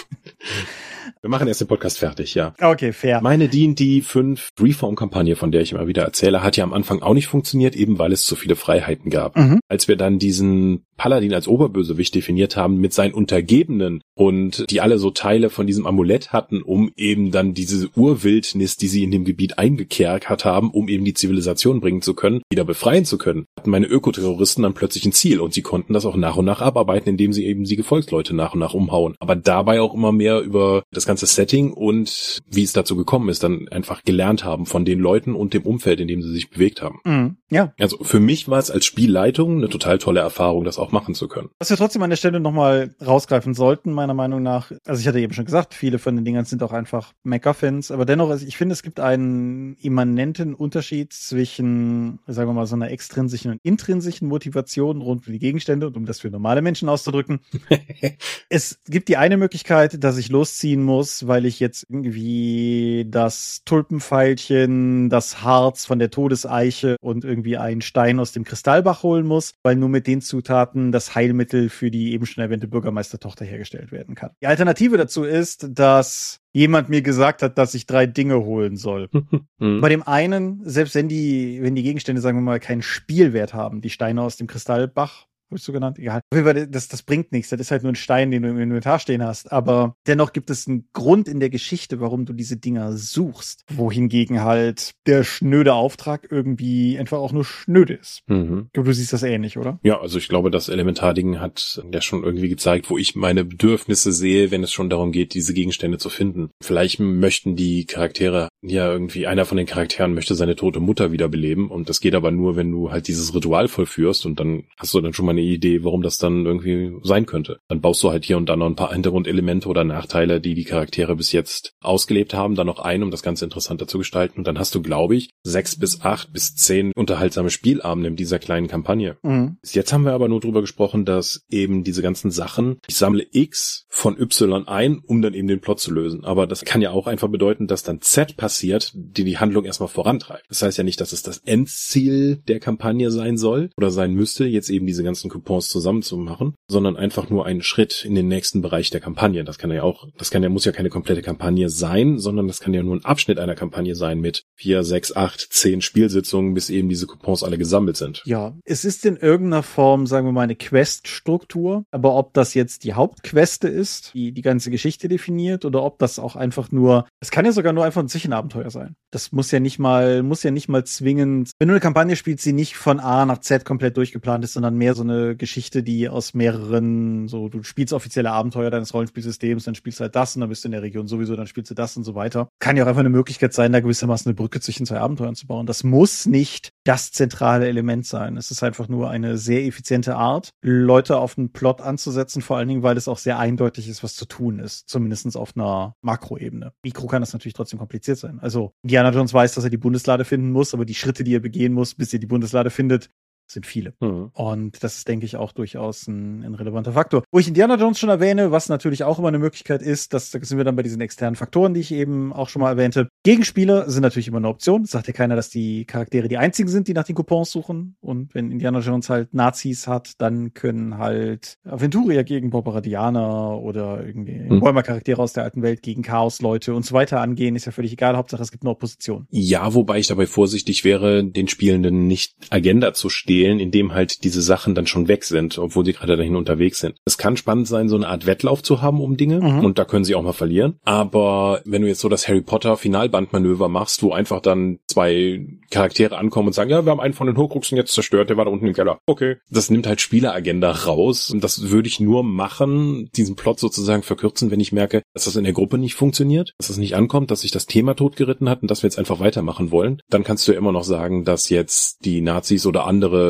Wir machen erst den Podcast fertig, ja. Okay, fair. Meine D&D 5 Reform-Kampagne, von der ich immer wieder erzähle, hat ja am Anfang auch nicht funktioniert, eben weil es zu viele Freiheiten gab. Mhm. Als wir dann diesen Paladin als Oberbösewicht definiert haben mit seinen Untergebenen und die alle so Teile von diesem Amulett hatten, um eben dann diese Urwildnis, die sie in dem Gebiet eingekerkert haben, um eben die Zivilisation bringen zu können, wieder befreien zu können, hatten meine Ökoterroristen dann plötzlich ein Ziel und sie konnten das auch nach und nach abarbeiten, indem sie eben sie Gefolgsleute nach und nach umhauen. Aber dabei auch immer mehr über das ganze Setting und wie es dazu gekommen ist, dann einfach gelernt haben von den Leuten und dem Umfeld, in dem sie sich bewegt haben. Mhm. Ja. Also für mich war es als Spielleitung eine total tolle Erfahrung, das auch auch machen zu können. Was wir trotzdem an der Stelle nochmal rausgreifen sollten, meiner Meinung nach, also ich hatte eben schon gesagt, viele von den Dingern sind auch einfach Mecha-Fans, aber dennoch, also ich finde, es gibt einen immanenten Unterschied zwischen, sagen wir mal, so einer extrinsischen und intrinsischen Motivation rund um die Gegenstände und um das für normale Menschen auszudrücken. es gibt die eine Möglichkeit, dass ich losziehen muss, weil ich jetzt irgendwie das Tulpenpfeilchen, das Harz von der Todeseiche und irgendwie einen Stein aus dem Kristallbach holen muss, weil nur mit den Zutaten das Heilmittel für die eben schon erwähnte Bürgermeistertochter hergestellt werden kann. Die Alternative dazu ist, dass jemand mir gesagt hat, dass ich drei Dinge holen soll. mhm. Bei dem einen, selbst wenn die, wenn die Gegenstände, sagen wir mal, keinen Spielwert haben, die Steine aus dem Kristallbach habe ich so genannt? Egal. Auf jeden Fall, das, das bringt nichts. Das ist halt nur ein Stein, den du im Inventar stehen hast. Aber dennoch gibt es einen Grund in der Geschichte, warum du diese Dinger suchst. Wohingegen halt der schnöde Auftrag irgendwie einfach auch nur schnöde ist. Mhm. Glaube, du siehst das ähnlich, oder? Ja, also ich glaube, das Elementarding hat ja schon irgendwie gezeigt, wo ich meine Bedürfnisse sehe, wenn es schon darum geht, diese Gegenstände zu finden. Vielleicht möchten die Charaktere ja irgendwie, einer von den Charakteren möchte seine tote Mutter wiederbeleben und das geht aber nur, wenn du halt dieses Ritual vollführst und dann hast du dann schon mal eine Idee, warum das dann irgendwie sein könnte. Dann baust du halt hier und da noch ein paar Hintergrundelemente oder Nachteile, die die Charaktere bis jetzt ausgelebt haben, dann noch ein, um das Ganze interessanter zu gestalten. Und dann hast du, glaube ich, sechs bis acht bis zehn unterhaltsame Spielabende in dieser kleinen Kampagne. Mhm. Bis jetzt haben wir aber nur drüber gesprochen, dass eben diese ganzen Sachen, ich sammle X von Y ein, um dann eben den Plot zu lösen. Aber das kann ja auch einfach bedeuten, dass dann Z passiert, die die Handlung erstmal vorantreibt. Das heißt ja nicht, dass es das Endziel der Kampagne sein soll oder sein müsste, jetzt eben diese ganzen Coupons zusammenzumachen, sondern einfach nur einen Schritt in den nächsten Bereich der Kampagne. Das kann ja auch, das kann ja, muss ja keine komplette Kampagne sein, sondern das kann ja nur ein Abschnitt einer Kampagne sein mit vier, sechs, acht, zehn Spielsitzungen, bis eben diese Coupons alle gesammelt sind. Ja, es ist in irgendeiner Form, sagen wir mal, eine Quest-Struktur, aber ob das jetzt die Hauptqueste ist, die die ganze Geschichte definiert, oder ob das auch einfach nur, es kann ja sogar nur einfach ein Zwischenabenteuer sein. Das muss ja nicht mal, muss ja nicht mal zwingend, wenn du eine Kampagne spielst, die nicht von A nach Z komplett durchgeplant ist, sondern mehr so eine Geschichte, die aus mehreren, so, du spielst offizielle Abenteuer deines Rollenspielsystems, dann spielst du halt das und dann bist du in der Region sowieso, dann spielst du das und so weiter. Kann ja auch einfach eine Möglichkeit sein, da gewissermaßen eine Brücke zwischen zwei Abenteuern zu bauen. Das muss nicht das zentrale Element sein. Es ist einfach nur eine sehr effiziente Art, Leute auf einen Plot anzusetzen, vor allen Dingen, weil es auch sehr eindeutig ist, was zu tun ist. Zumindest auf einer Makroebene. Mikro kann das natürlich trotzdem kompliziert sein. Also, Indiana Jones weiß, dass er die Bundeslade finden muss, aber die Schritte, die er begehen muss, bis er die Bundeslade findet, sind viele. Mhm. Und das ist, denke ich, auch durchaus ein, ein, relevanter Faktor. Wo ich Indiana Jones schon erwähne, was natürlich auch immer eine Möglichkeit ist, das sind wir dann bei diesen externen Faktoren, die ich eben auch schon mal erwähnte. Gegenspieler sind natürlich immer eine Option. Das sagt ja keiner, dass die Charaktere die einzigen sind, die nach den Coupons suchen. Und wenn Indiana Jones halt Nazis hat, dann können halt Aventuria gegen Barbaradianer oder irgendwie mhm. Bäumer-Charaktere aus der alten Welt gegen Chaos-Leute und so weiter angehen. Ist ja völlig egal. Hauptsache, es gibt eine Opposition. Ja, wobei ich dabei vorsichtig wäre, den Spielenden nicht Agenda zu stehen spielen, in dem halt diese Sachen dann schon weg sind, obwohl sie gerade dahin unterwegs sind. Es kann spannend sein, so eine Art Wettlauf zu haben um Dinge mhm. und da können sie auch mal verlieren. Aber wenn du jetzt so das Harry Potter Finalbandmanöver machst, wo einfach dann zwei Charaktere ankommen und sagen, ja, wir haben einen von den Horcruxen jetzt zerstört, der war da unten im Keller. Okay. Das nimmt halt Spieleragenda raus und das würde ich nur machen, diesen Plot sozusagen verkürzen, wenn ich merke, dass das in der Gruppe nicht funktioniert, dass das nicht ankommt, dass sich das Thema totgeritten hat und dass wir jetzt einfach weitermachen wollen. Dann kannst du ja immer noch sagen, dass jetzt die Nazis oder andere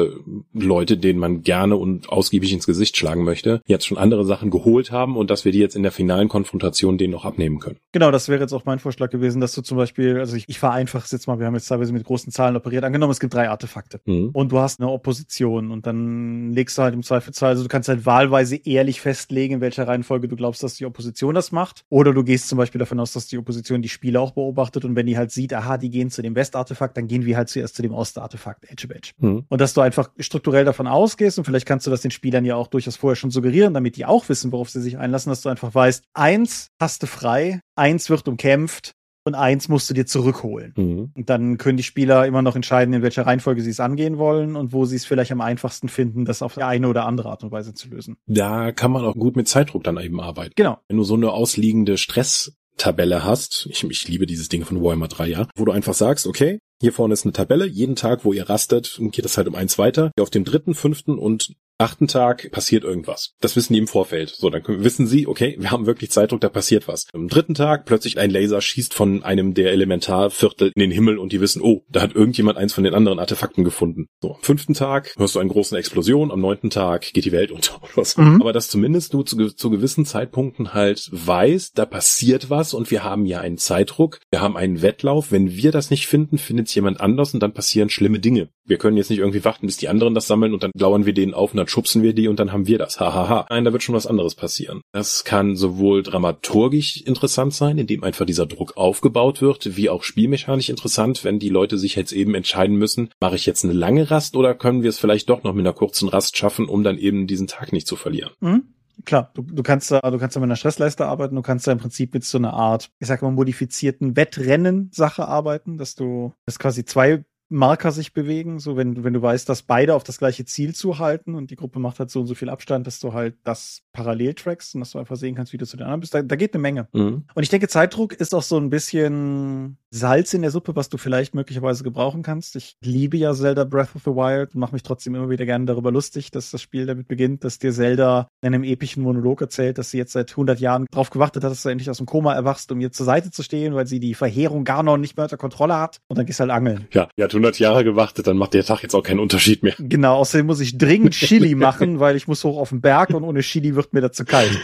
Leute, denen man gerne und ausgiebig ins Gesicht schlagen möchte, jetzt schon andere Sachen geholt haben und dass wir die jetzt in der finalen Konfrontation denen noch abnehmen können. Genau, das wäre jetzt auch mein Vorschlag gewesen, dass du zum Beispiel, also ich, ich vereinfache es jetzt mal, wir haben jetzt teilweise mit großen Zahlen operiert, angenommen, es gibt drei Artefakte mhm. und du hast eine Opposition und dann legst du halt im Zweifelsfall, also du kannst halt wahlweise ehrlich festlegen, in welcher Reihenfolge du glaubst, dass die Opposition das macht oder du gehst zum Beispiel davon aus, dass die Opposition die Spiele auch beobachtet und wenn die halt sieht, aha, die gehen zu dem Westartefakt, dann gehen wir halt zuerst zu dem Ostartefakt, Edge Badge. Mhm. Und dass du einfach strukturell davon ausgehst und vielleicht kannst du das den Spielern ja auch durchaus vorher schon suggerieren, damit die auch wissen, worauf sie sich einlassen, dass du einfach weißt, eins hast du frei, eins wird umkämpft, und eins musst du dir zurückholen. Mhm. Und dann können die Spieler immer noch entscheiden, in welcher Reihenfolge sie es angehen wollen und wo sie es vielleicht am einfachsten finden, das auf eine oder andere Art und Weise zu lösen. Da kann man auch gut mit Zeitdruck dann eben arbeiten. Genau. Wenn du so eine ausliegende Stress Tabelle hast, ich, ich liebe dieses Ding von Warhammer 3, ja, wo du einfach sagst, okay, hier vorne ist eine Tabelle. Jeden Tag, wo ihr rastet, geht es halt um eins weiter. Auf dem dritten, fünften und Achten Tag passiert irgendwas. Das wissen die im Vorfeld. So, dann wissen sie, okay, wir haben wirklich Zeitdruck, da passiert was. Am dritten Tag plötzlich ein Laser schießt von einem der Elementarviertel in den Himmel und die wissen, oh, da hat irgendjemand eins von den anderen Artefakten gefunden. So, am fünften Tag hörst du eine große Explosion, am neunten Tag geht die Welt unter oder so. Mhm. Aber dass zumindest du zu, zu gewissen Zeitpunkten halt weißt, da passiert was und wir haben ja einen Zeitdruck, wir haben einen Wettlauf. Wenn wir das nicht finden, findet es jemand anders und dann passieren schlimme Dinge. Wir können jetzt nicht irgendwie warten, bis die anderen das sammeln und dann lauern wir denen auf und dann schubsen wir die und dann haben wir das. Hahaha. Nein, da wird schon was anderes passieren. Das kann sowohl dramaturgisch interessant sein, indem einfach dieser Druck aufgebaut wird, wie auch spielmechanisch interessant, wenn die Leute sich jetzt eben entscheiden müssen, mache ich jetzt eine lange Rast oder können wir es vielleicht doch noch mit einer kurzen Rast schaffen, um dann eben diesen Tag nicht zu verlieren. Mhm klar, du, du kannst da, du kannst da mit einer Stressleiste arbeiten, du kannst da im Prinzip mit so einer Art, ich sag mal, modifizierten Wettrennen-Sache arbeiten, dass du, dass quasi zwei Marker sich bewegen, so wenn, wenn du weißt, dass beide auf das gleiche Ziel zuhalten und die Gruppe macht halt so und so viel Abstand, dass du halt das parallel trackst und dass du einfach sehen kannst, wie du zu den anderen bist. Da, da geht eine Menge. Mhm. Und ich denke, Zeitdruck ist auch so ein bisschen Salz in der Suppe, was du vielleicht möglicherweise gebrauchen kannst. Ich liebe ja Zelda Breath of the Wild und mache mich trotzdem immer wieder gerne darüber lustig, dass das Spiel damit beginnt, dass dir Zelda in einem epischen Monolog erzählt, dass sie jetzt seit 100 Jahren darauf gewartet hat, dass du endlich aus dem Koma erwachst, um ihr zur Seite zu stehen, weil sie die Verheerung Ganon nicht mehr unter Kontrolle hat. Und dann gehst du halt angeln. Ja, ja, 100 Jahre gewartet, dann macht der Tag jetzt auch keinen Unterschied mehr. Genau, außerdem muss ich dringend Chili machen, weil ich muss hoch auf den Berg und ohne Chili wird mir dazu kalt.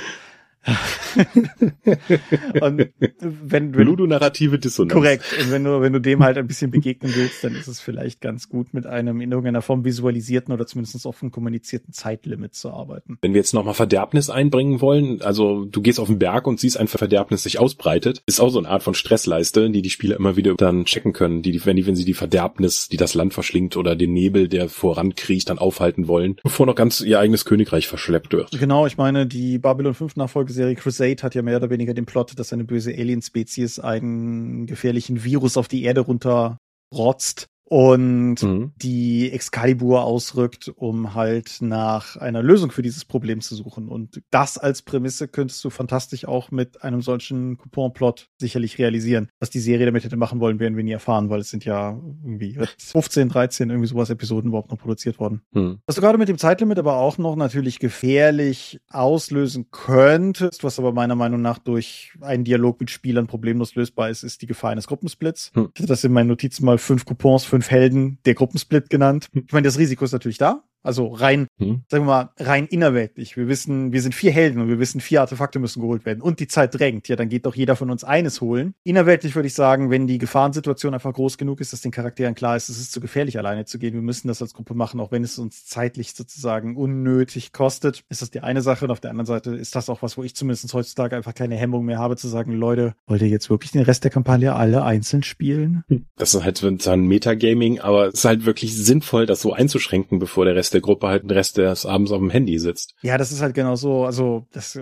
und wenn, wenn Ludo-narrative Dissonanz. Korrekt. Und wenn du, wenn du dem halt ein bisschen begegnen willst, dann ist es vielleicht ganz gut, mit einem in irgendeiner Form visualisierten oder zumindest offen kommunizierten Zeitlimit zu arbeiten. Wenn wir jetzt nochmal Verderbnis einbringen wollen, also du gehst auf den Berg und siehst ein Verderbnis sich ausbreitet, ist auch so eine Art von Stressleiste, die die Spieler immer wieder dann checken können, die, wenn die, wenn sie die Verderbnis, die das Land verschlingt oder den Nebel, der vorankriecht, dann aufhalten wollen, bevor noch ganz ihr eigenes Königreich verschleppt wird. Genau, ich meine, die Babylon 5 Nachfolge Serie Crusade hat ja mehr oder weniger den Plot, dass eine böse Alien-Spezies einen gefährlichen Virus auf die Erde runterrotzt und mhm. die Excalibur ausrückt, um halt nach einer Lösung für dieses Problem zu suchen. Und das als Prämisse könntest du fantastisch auch mit einem solchen Coupon-Plot sicherlich realisieren. Was die Serie damit hätte machen wollen, werden wir nie erfahren, weil es sind ja irgendwie 15, 13, irgendwie sowas Episoden überhaupt noch produziert worden. Mhm. Was du gerade mit dem Zeitlimit aber auch noch natürlich gefährlich auslösen könntest, was aber meiner Meinung nach durch einen Dialog mit Spielern problemlos lösbar ist, ist die Gefahr eines Gruppensplits. Mhm. Ich hatte das in meinen Notizen mal fünf Coupons fünf Helden der Gruppensplit genannt. Ich meine, das Risiko ist natürlich da. Also rein, hm. sagen wir mal, rein innerweltlich. Wir wissen, wir sind vier Helden und wir wissen, vier Artefakte müssen geholt werden. Und die Zeit drängt. Ja, dann geht doch jeder von uns eines holen. Innerweltlich würde ich sagen, wenn die Gefahrensituation einfach groß genug ist, dass den Charakteren klar ist, es ist zu gefährlich, alleine zu gehen. Wir müssen das als Gruppe machen, auch wenn es uns zeitlich sozusagen unnötig kostet. Ist das die eine Sache. Und auf der anderen Seite ist das auch was, wo ich zumindest heutzutage einfach keine Hemmung mehr habe, zu sagen, Leute, wollt ihr jetzt wirklich den Rest der Kampagne alle einzeln spielen? Das ist halt so ein Metagaming, aber es ist halt wirklich sinnvoll, das so einzuschränken, bevor der Rest der Gruppe halt den Rest des Abends auf dem Handy sitzt. Ja, das ist halt genau so. Also das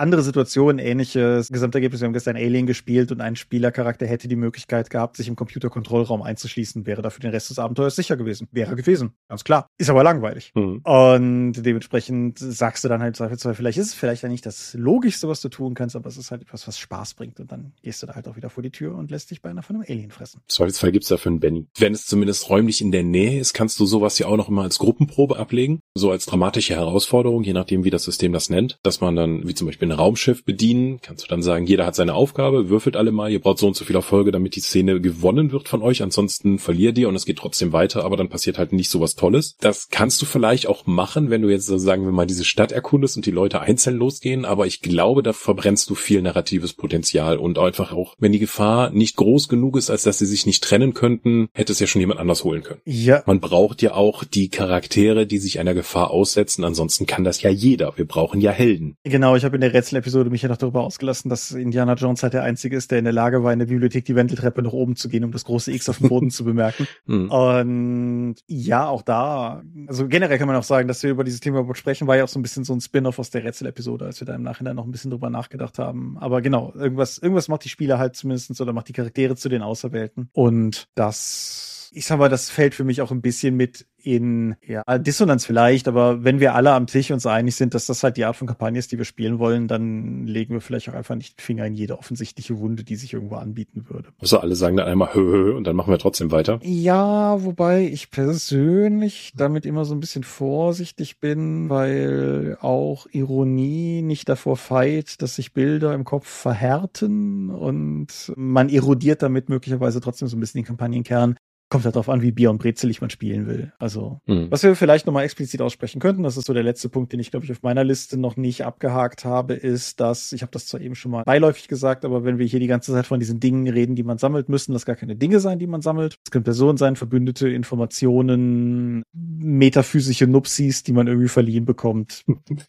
andere Situationen, ähnliches Gesamtergebnis. Wir haben gestern Alien gespielt und ein Spielercharakter hätte die Möglichkeit gehabt, sich im Computerkontrollraum einzuschließen, wäre dafür den Rest des Abenteuers sicher gewesen. Wäre gewesen, ganz klar. Ist aber langweilig. Mhm. Und dementsprechend sagst du dann halt vielleicht ist es vielleicht ja nicht das Logischste, was du tun kannst, aber es ist halt etwas, was Spaß bringt. Und dann gehst du da halt auch wieder vor die Tür und lässt dich bei einer von einem Alien fressen. Zweifelsfall gibt's dafür einen Benny. Wenn es zumindest räumlich in der Nähe ist, kannst du sowas ja auch noch immer als Gruppenprobe ablegen. So als dramatische Herausforderung, je nachdem, wie das System das nennt. Dass man dann, wie zum Beispiel ein Raumschiff bedienen, kannst du dann sagen, jeder hat seine Aufgabe, würfelt alle mal, ihr braucht so und so viel Erfolge, damit die Szene gewonnen wird von euch, ansonsten verliert ihr und es geht trotzdem weiter, aber dann passiert halt nicht so was Tolles. Das kannst du vielleicht auch machen, wenn du jetzt, sagen wir mal, diese Stadt erkundest und die Leute einzeln losgehen, aber ich glaube, da verbrennst du viel narratives Potenzial und einfach auch, wenn die Gefahr nicht groß genug ist, als dass sie sich nicht trennen könnten, hätte es ja schon jemand anders holen können. Ja. Man braucht ja auch die Charaktere, die sich einer Gefahr aussetzen, ansonsten kann das ja jeder. Wir brauchen ja Helden. Genau, ich habe in der Rätsel-Episode mich ja noch darüber ausgelassen, dass Indiana Jones halt der Einzige ist, der in der Lage war, in der Bibliothek die Wendeltreppe nach oben zu gehen, um das große X auf dem Boden zu bemerken. Mhm. Und ja, auch da, also generell kann man auch sagen, dass wir über dieses Thema sprechen, war ja auch so ein bisschen so ein Spin-off aus der Rätsel-Episode, als wir da im Nachhinein noch ein bisschen drüber nachgedacht haben. Aber genau, irgendwas, irgendwas macht die Spieler halt zumindest oder macht die Charaktere zu den Auserwählten. Und das ich sag mal, das fällt für mich auch ein bisschen mit in ja, Dissonanz vielleicht, aber wenn wir alle am Tisch uns einig sind, dass das halt die Art von Kampagne ist, die wir spielen wollen, dann legen wir vielleicht auch einfach nicht den Finger in jede offensichtliche Wunde, die sich irgendwo anbieten würde. Also alle sagen dann einmal hö, hö und dann machen wir trotzdem weiter. Ja, wobei ich persönlich damit immer so ein bisschen vorsichtig bin, weil auch Ironie nicht davor feit, dass sich Bilder im Kopf verhärten und man erodiert damit möglicherweise trotzdem so ein bisschen den Kampagnenkern. Kommt halt darauf an, wie Bier und brezelig man spielen will. Also, mhm. was wir vielleicht nochmal explizit aussprechen könnten, das ist so der letzte Punkt, den ich, glaube ich, auf meiner Liste noch nicht abgehakt habe, ist, dass, ich habe das zwar eben schon mal beiläufig gesagt, aber wenn wir hier die ganze Zeit von diesen Dingen reden, die man sammelt, müssen das gar keine Dinge sein, die man sammelt. Es können Personen sein, Verbündete, Informationen, metaphysische Nupsis, die man irgendwie verliehen bekommt.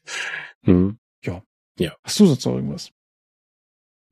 mhm. Ja. Ja. Hast du sonst noch irgendwas?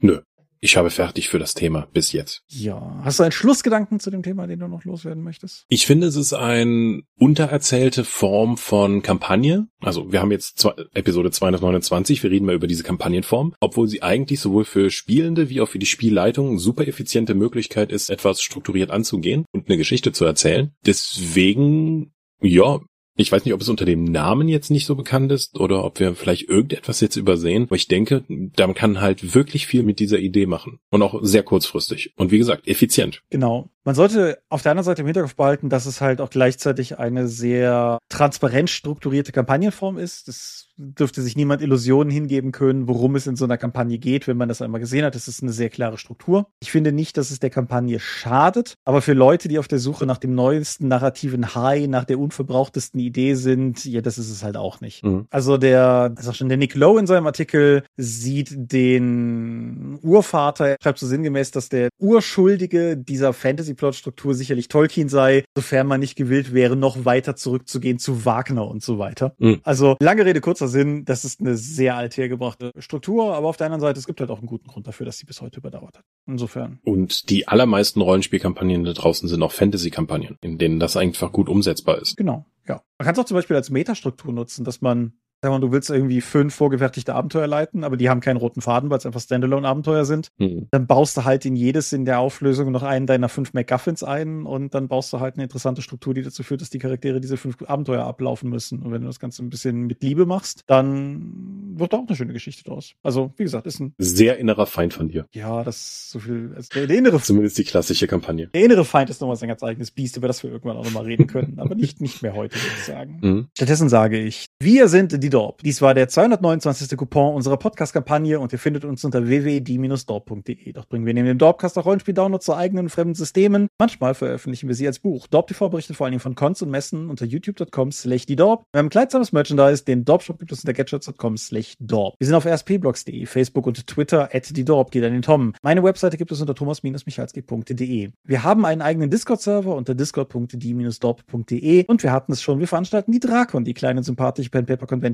Nö. Ich habe fertig für das Thema bis jetzt. Ja. Hast du einen Schlussgedanken zu dem Thema, den du noch loswerden möchtest? Ich finde, es ist eine untererzählte Form von Kampagne. Also wir haben jetzt zwei, Episode 229, wir reden mal über diese Kampagnenform, obwohl sie eigentlich sowohl für Spielende wie auch für die Spielleitung eine super effiziente Möglichkeit ist, etwas strukturiert anzugehen und eine Geschichte zu erzählen. Deswegen ja, ich weiß nicht, ob es unter dem Namen jetzt nicht so bekannt ist oder ob wir vielleicht irgendetwas jetzt übersehen, aber ich denke, man kann halt wirklich viel mit dieser Idee machen und auch sehr kurzfristig und wie gesagt, effizient. Genau. Man sollte auf der anderen Seite im Hinterkopf behalten, dass es halt auch gleichzeitig eine sehr transparent strukturierte Kampagnenform ist. Das dürfte sich niemand Illusionen hingeben können, worum es in so einer Kampagne geht, wenn man das einmal gesehen hat. Es ist eine sehr klare Struktur. Ich finde nicht, dass es der Kampagne schadet, aber für Leute, die auf der Suche nach dem neuesten narrativen High, nach der unverbrauchtesten Idee sind, ja, das ist es halt auch nicht. Mhm. Also der, auch schon der Nick Lowe in seinem Artikel sieht den Urvater, schreibt so sinngemäß, dass der Urschuldige dieser Fantasy-Plot-Struktur sicherlich Tolkien sei, sofern man nicht gewillt wäre, noch weiter zurückzugehen zu Wagner und so weiter. Mhm. Also lange Rede, kurzer Sinn, das ist eine sehr althergebrachte Struktur, aber auf der anderen Seite, es gibt halt auch einen guten Grund dafür, dass sie bis heute überdauert hat. Insofern. Und die allermeisten Rollenspielkampagnen da draußen sind auch Fantasy-Kampagnen, in denen das einfach gut umsetzbar ist. Genau, ja. Man kann es auch zum Beispiel als Metastruktur nutzen, dass man Sag mal, du willst irgendwie fünf vorgefertigte Abenteuer leiten, aber die haben keinen roten Faden, weil es einfach Standalone-Abenteuer sind. Mhm. Dann baust du halt in jedes in der Auflösung noch einen deiner fünf MacGuffins ein und dann baust du halt eine interessante Struktur, die dazu führt, dass die Charaktere diese fünf Abenteuer ablaufen müssen. Und wenn du das Ganze ein bisschen mit Liebe machst, dann wird da auch eine schöne Geschichte draus. Also, wie gesagt, ist ein sehr innerer Feind von dir. Ja, das ist so viel. Also der, der innere Zumindest die klassische Kampagne. Der innere Feind ist nochmal sein ganz eigenes Biest, über das wir irgendwann auch nochmal reden können. aber nicht, nicht mehr heute, würde ich sagen. Mhm. Stattdessen sage ich, wir sind die Dorp. Dies war der 229. Coupon unserer Podcast-Kampagne und ihr findet uns unter www.die-dorp.de. Dort bringen wir neben dem Dorpcast auch Rollenspiel-Downloads zu eigenen und fremden Systemen. Manchmal veröffentlichen wir sie als Buch. Dorp TV berichtet vor allem von Cons und Messen unter youtube.com slash die Dorp. Wir haben kleidsames Merchandise, den Dorp-Shop gibt es unter gadgets.com slash Dorp. Wir sind auf rspblogs.de, Facebook und Twitter at die Dorp, geht an den Tom. Meine Webseite gibt es unter thomas-michalski.de. Wir haben einen eigenen Discord-Server unter discord.die-dorp.de und wir hatten es schon, wir veranstalten die Drakon, die kleine sympathische Pen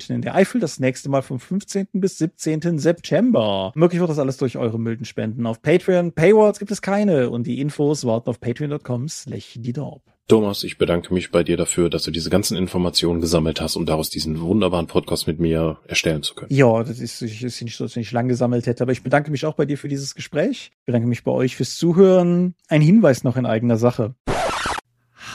Convention in der Eifel. Das nächste Mal vom 15. bis 17. September. Möglich wird das alles durch eure milden Spenden auf Patreon. Paywalls gibt es keine und die Infos warten auf patreon.com slash die Thomas, ich bedanke mich bei dir dafür, dass du diese ganzen Informationen gesammelt hast, um daraus diesen wunderbaren Podcast mit mir erstellen zu können. Ja, das ist, ist nicht so, dass ich lang gesammelt hätte, aber ich bedanke mich auch bei dir für dieses Gespräch. Ich bedanke mich bei euch fürs Zuhören. Ein Hinweis noch in eigener Sache.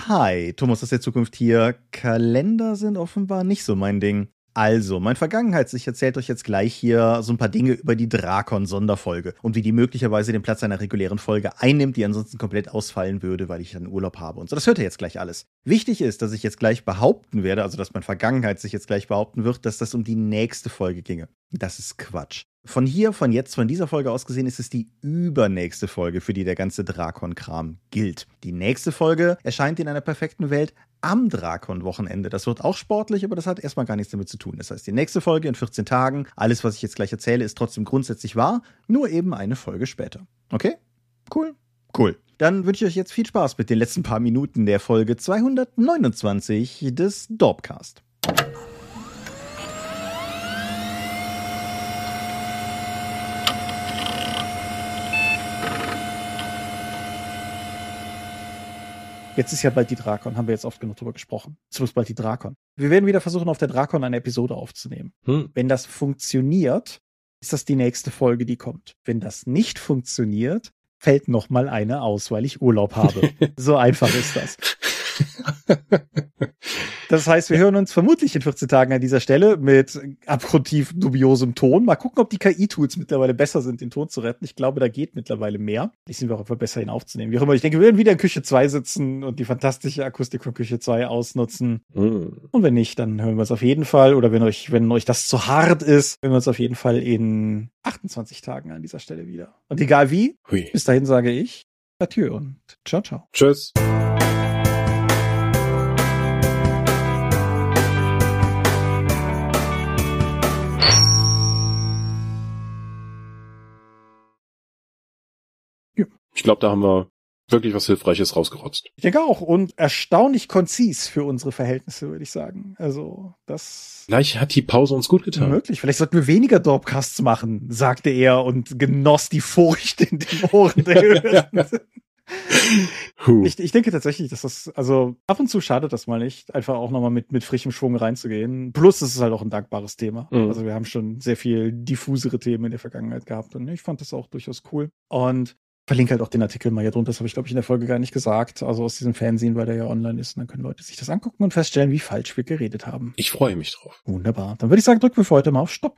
Hi, Thomas aus der Zukunft hier. Kalender sind offenbar nicht so mein Ding. Also, mein Vergangenheits-Ich erzählt euch jetzt gleich hier so ein paar Dinge über die Drakon-Sonderfolge und wie die möglicherweise den Platz einer regulären Folge einnimmt, die ansonsten komplett ausfallen würde, weil ich dann Urlaub habe und so. Das hört ihr jetzt gleich alles. Wichtig ist, dass ich jetzt gleich behaupten werde, also dass mein Vergangenheits-Ich jetzt gleich behaupten wird, dass das um die nächste Folge ginge. Das ist Quatsch. Von hier, von jetzt, von dieser Folge aus gesehen, ist es die übernächste Folge, für die der ganze Drakon-Kram gilt. Die nächste Folge erscheint in einer perfekten Welt am Drakon-Wochenende. Das wird auch sportlich, aber das hat erstmal gar nichts damit zu tun. Das heißt, die nächste Folge in 14 Tagen, alles, was ich jetzt gleich erzähle, ist trotzdem grundsätzlich wahr, nur eben eine Folge später. Okay? Cool? Cool. Dann wünsche ich euch jetzt viel Spaß mit den letzten paar Minuten der Folge 229 des Dorpcast. Jetzt ist ja bald die Drakon, haben wir jetzt oft genug drüber gesprochen. Jetzt muss bald die Drakon. Wir werden wieder versuchen, auf der Drakon eine Episode aufzunehmen. Hm. Wenn das funktioniert, ist das die nächste Folge, die kommt. Wenn das nicht funktioniert, fällt noch mal eine aus, weil ich Urlaub habe. so einfach ist das. das heißt, wir hören uns vermutlich in 14 Tagen an dieser Stelle mit abgrundtief dubiosem Ton. Mal gucken, ob die KI-Tools mittlerweile besser sind, den Ton zu retten. Ich glaube, da geht mittlerweile mehr. Ich sind wir auch einfach besser, ihn aufzunehmen. Wie auch immer, ich denke, wir werden wieder in Küche 2 sitzen und die fantastische Akustik von Küche 2 ausnutzen. Mm. Und wenn nicht, dann hören wir uns auf jeden Fall. Oder wenn euch, wenn euch das zu hart ist, hören wir uns auf jeden Fall in 28 Tagen an dieser Stelle wieder. Und egal wie, Hui. bis dahin sage ich Adieu und ciao, ciao. Tschüss. Ich glaube, da haben wir wirklich was Hilfreiches rausgerotzt. Ich denke auch. Und erstaunlich konzis für unsere Verhältnisse, würde ich sagen. Also, das. Vielleicht hat die Pause uns gut getan. Möglich. Vielleicht sollten wir weniger Dorpcasts machen, sagte er und genoss die Furcht in den Ohren der Hörenden. ich, ich denke tatsächlich, dass das, also ab und zu schadet das mal nicht, einfach auch nochmal mit, mit frischem Schwung reinzugehen. Plus, es ist halt auch ein dankbares Thema. Mhm. Also wir haben schon sehr viel diffusere Themen in der Vergangenheit gehabt und ich fand das auch durchaus cool. Und verlinke halt auch den Artikel mal hier drunter. Das habe ich, glaube ich, in der Folge gar nicht gesagt. Also aus diesem Fernsehen, weil der ja online ist. Und dann können Leute sich das angucken und feststellen, wie falsch wir geredet haben. Ich freue mich drauf. Wunderbar. Dann würde ich sagen, drücken wir für heute mal auf Stopp.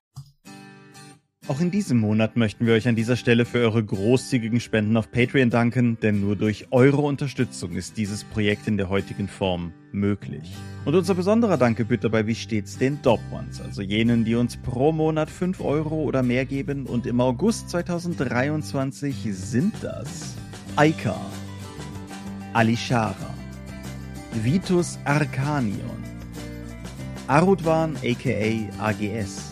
Auch in diesem Monat möchten wir euch an dieser Stelle für eure großzügigen Spenden auf Patreon danken, denn nur durch eure Unterstützung ist dieses Projekt in der heutigen Form möglich. Und unser besonderer Dank gebührt dabei wie stets den Dob Ones, also jenen, die uns pro Monat 5 Euro oder mehr geben und im August 2023 sind das Aika, Alishara, Vitus Arcanion, Arudwan aka AGS,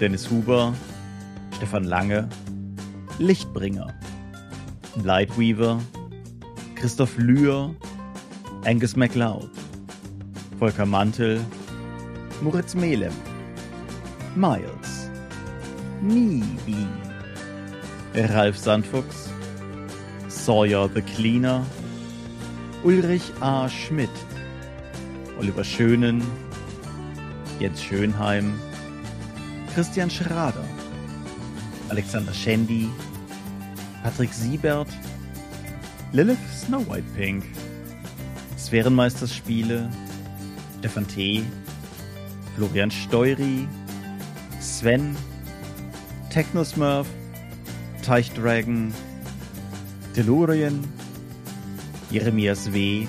Dennis Huber, Stefan Lange, Lichtbringer, Lightweaver, Christoph Lühr, Angus MacLeod, Volker Mantel, Moritz Melem, Miles, Nibi, Ralf Sandfuchs, Sawyer the Cleaner, Ulrich A. Schmidt, Oliver Schönen, Jens Schönheim, Christian Schrader, Alexander Schendi, Patrick Siebert, Lilith Snow White Pink, Sphärenmeisterspiele, Stefan T., Florian Steury, Sven, Technosmurf, Teichdragon, Delurien, Jeremias W.,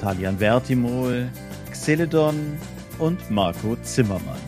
Talian Vertimol, Xeledon und Marco Zimmermann.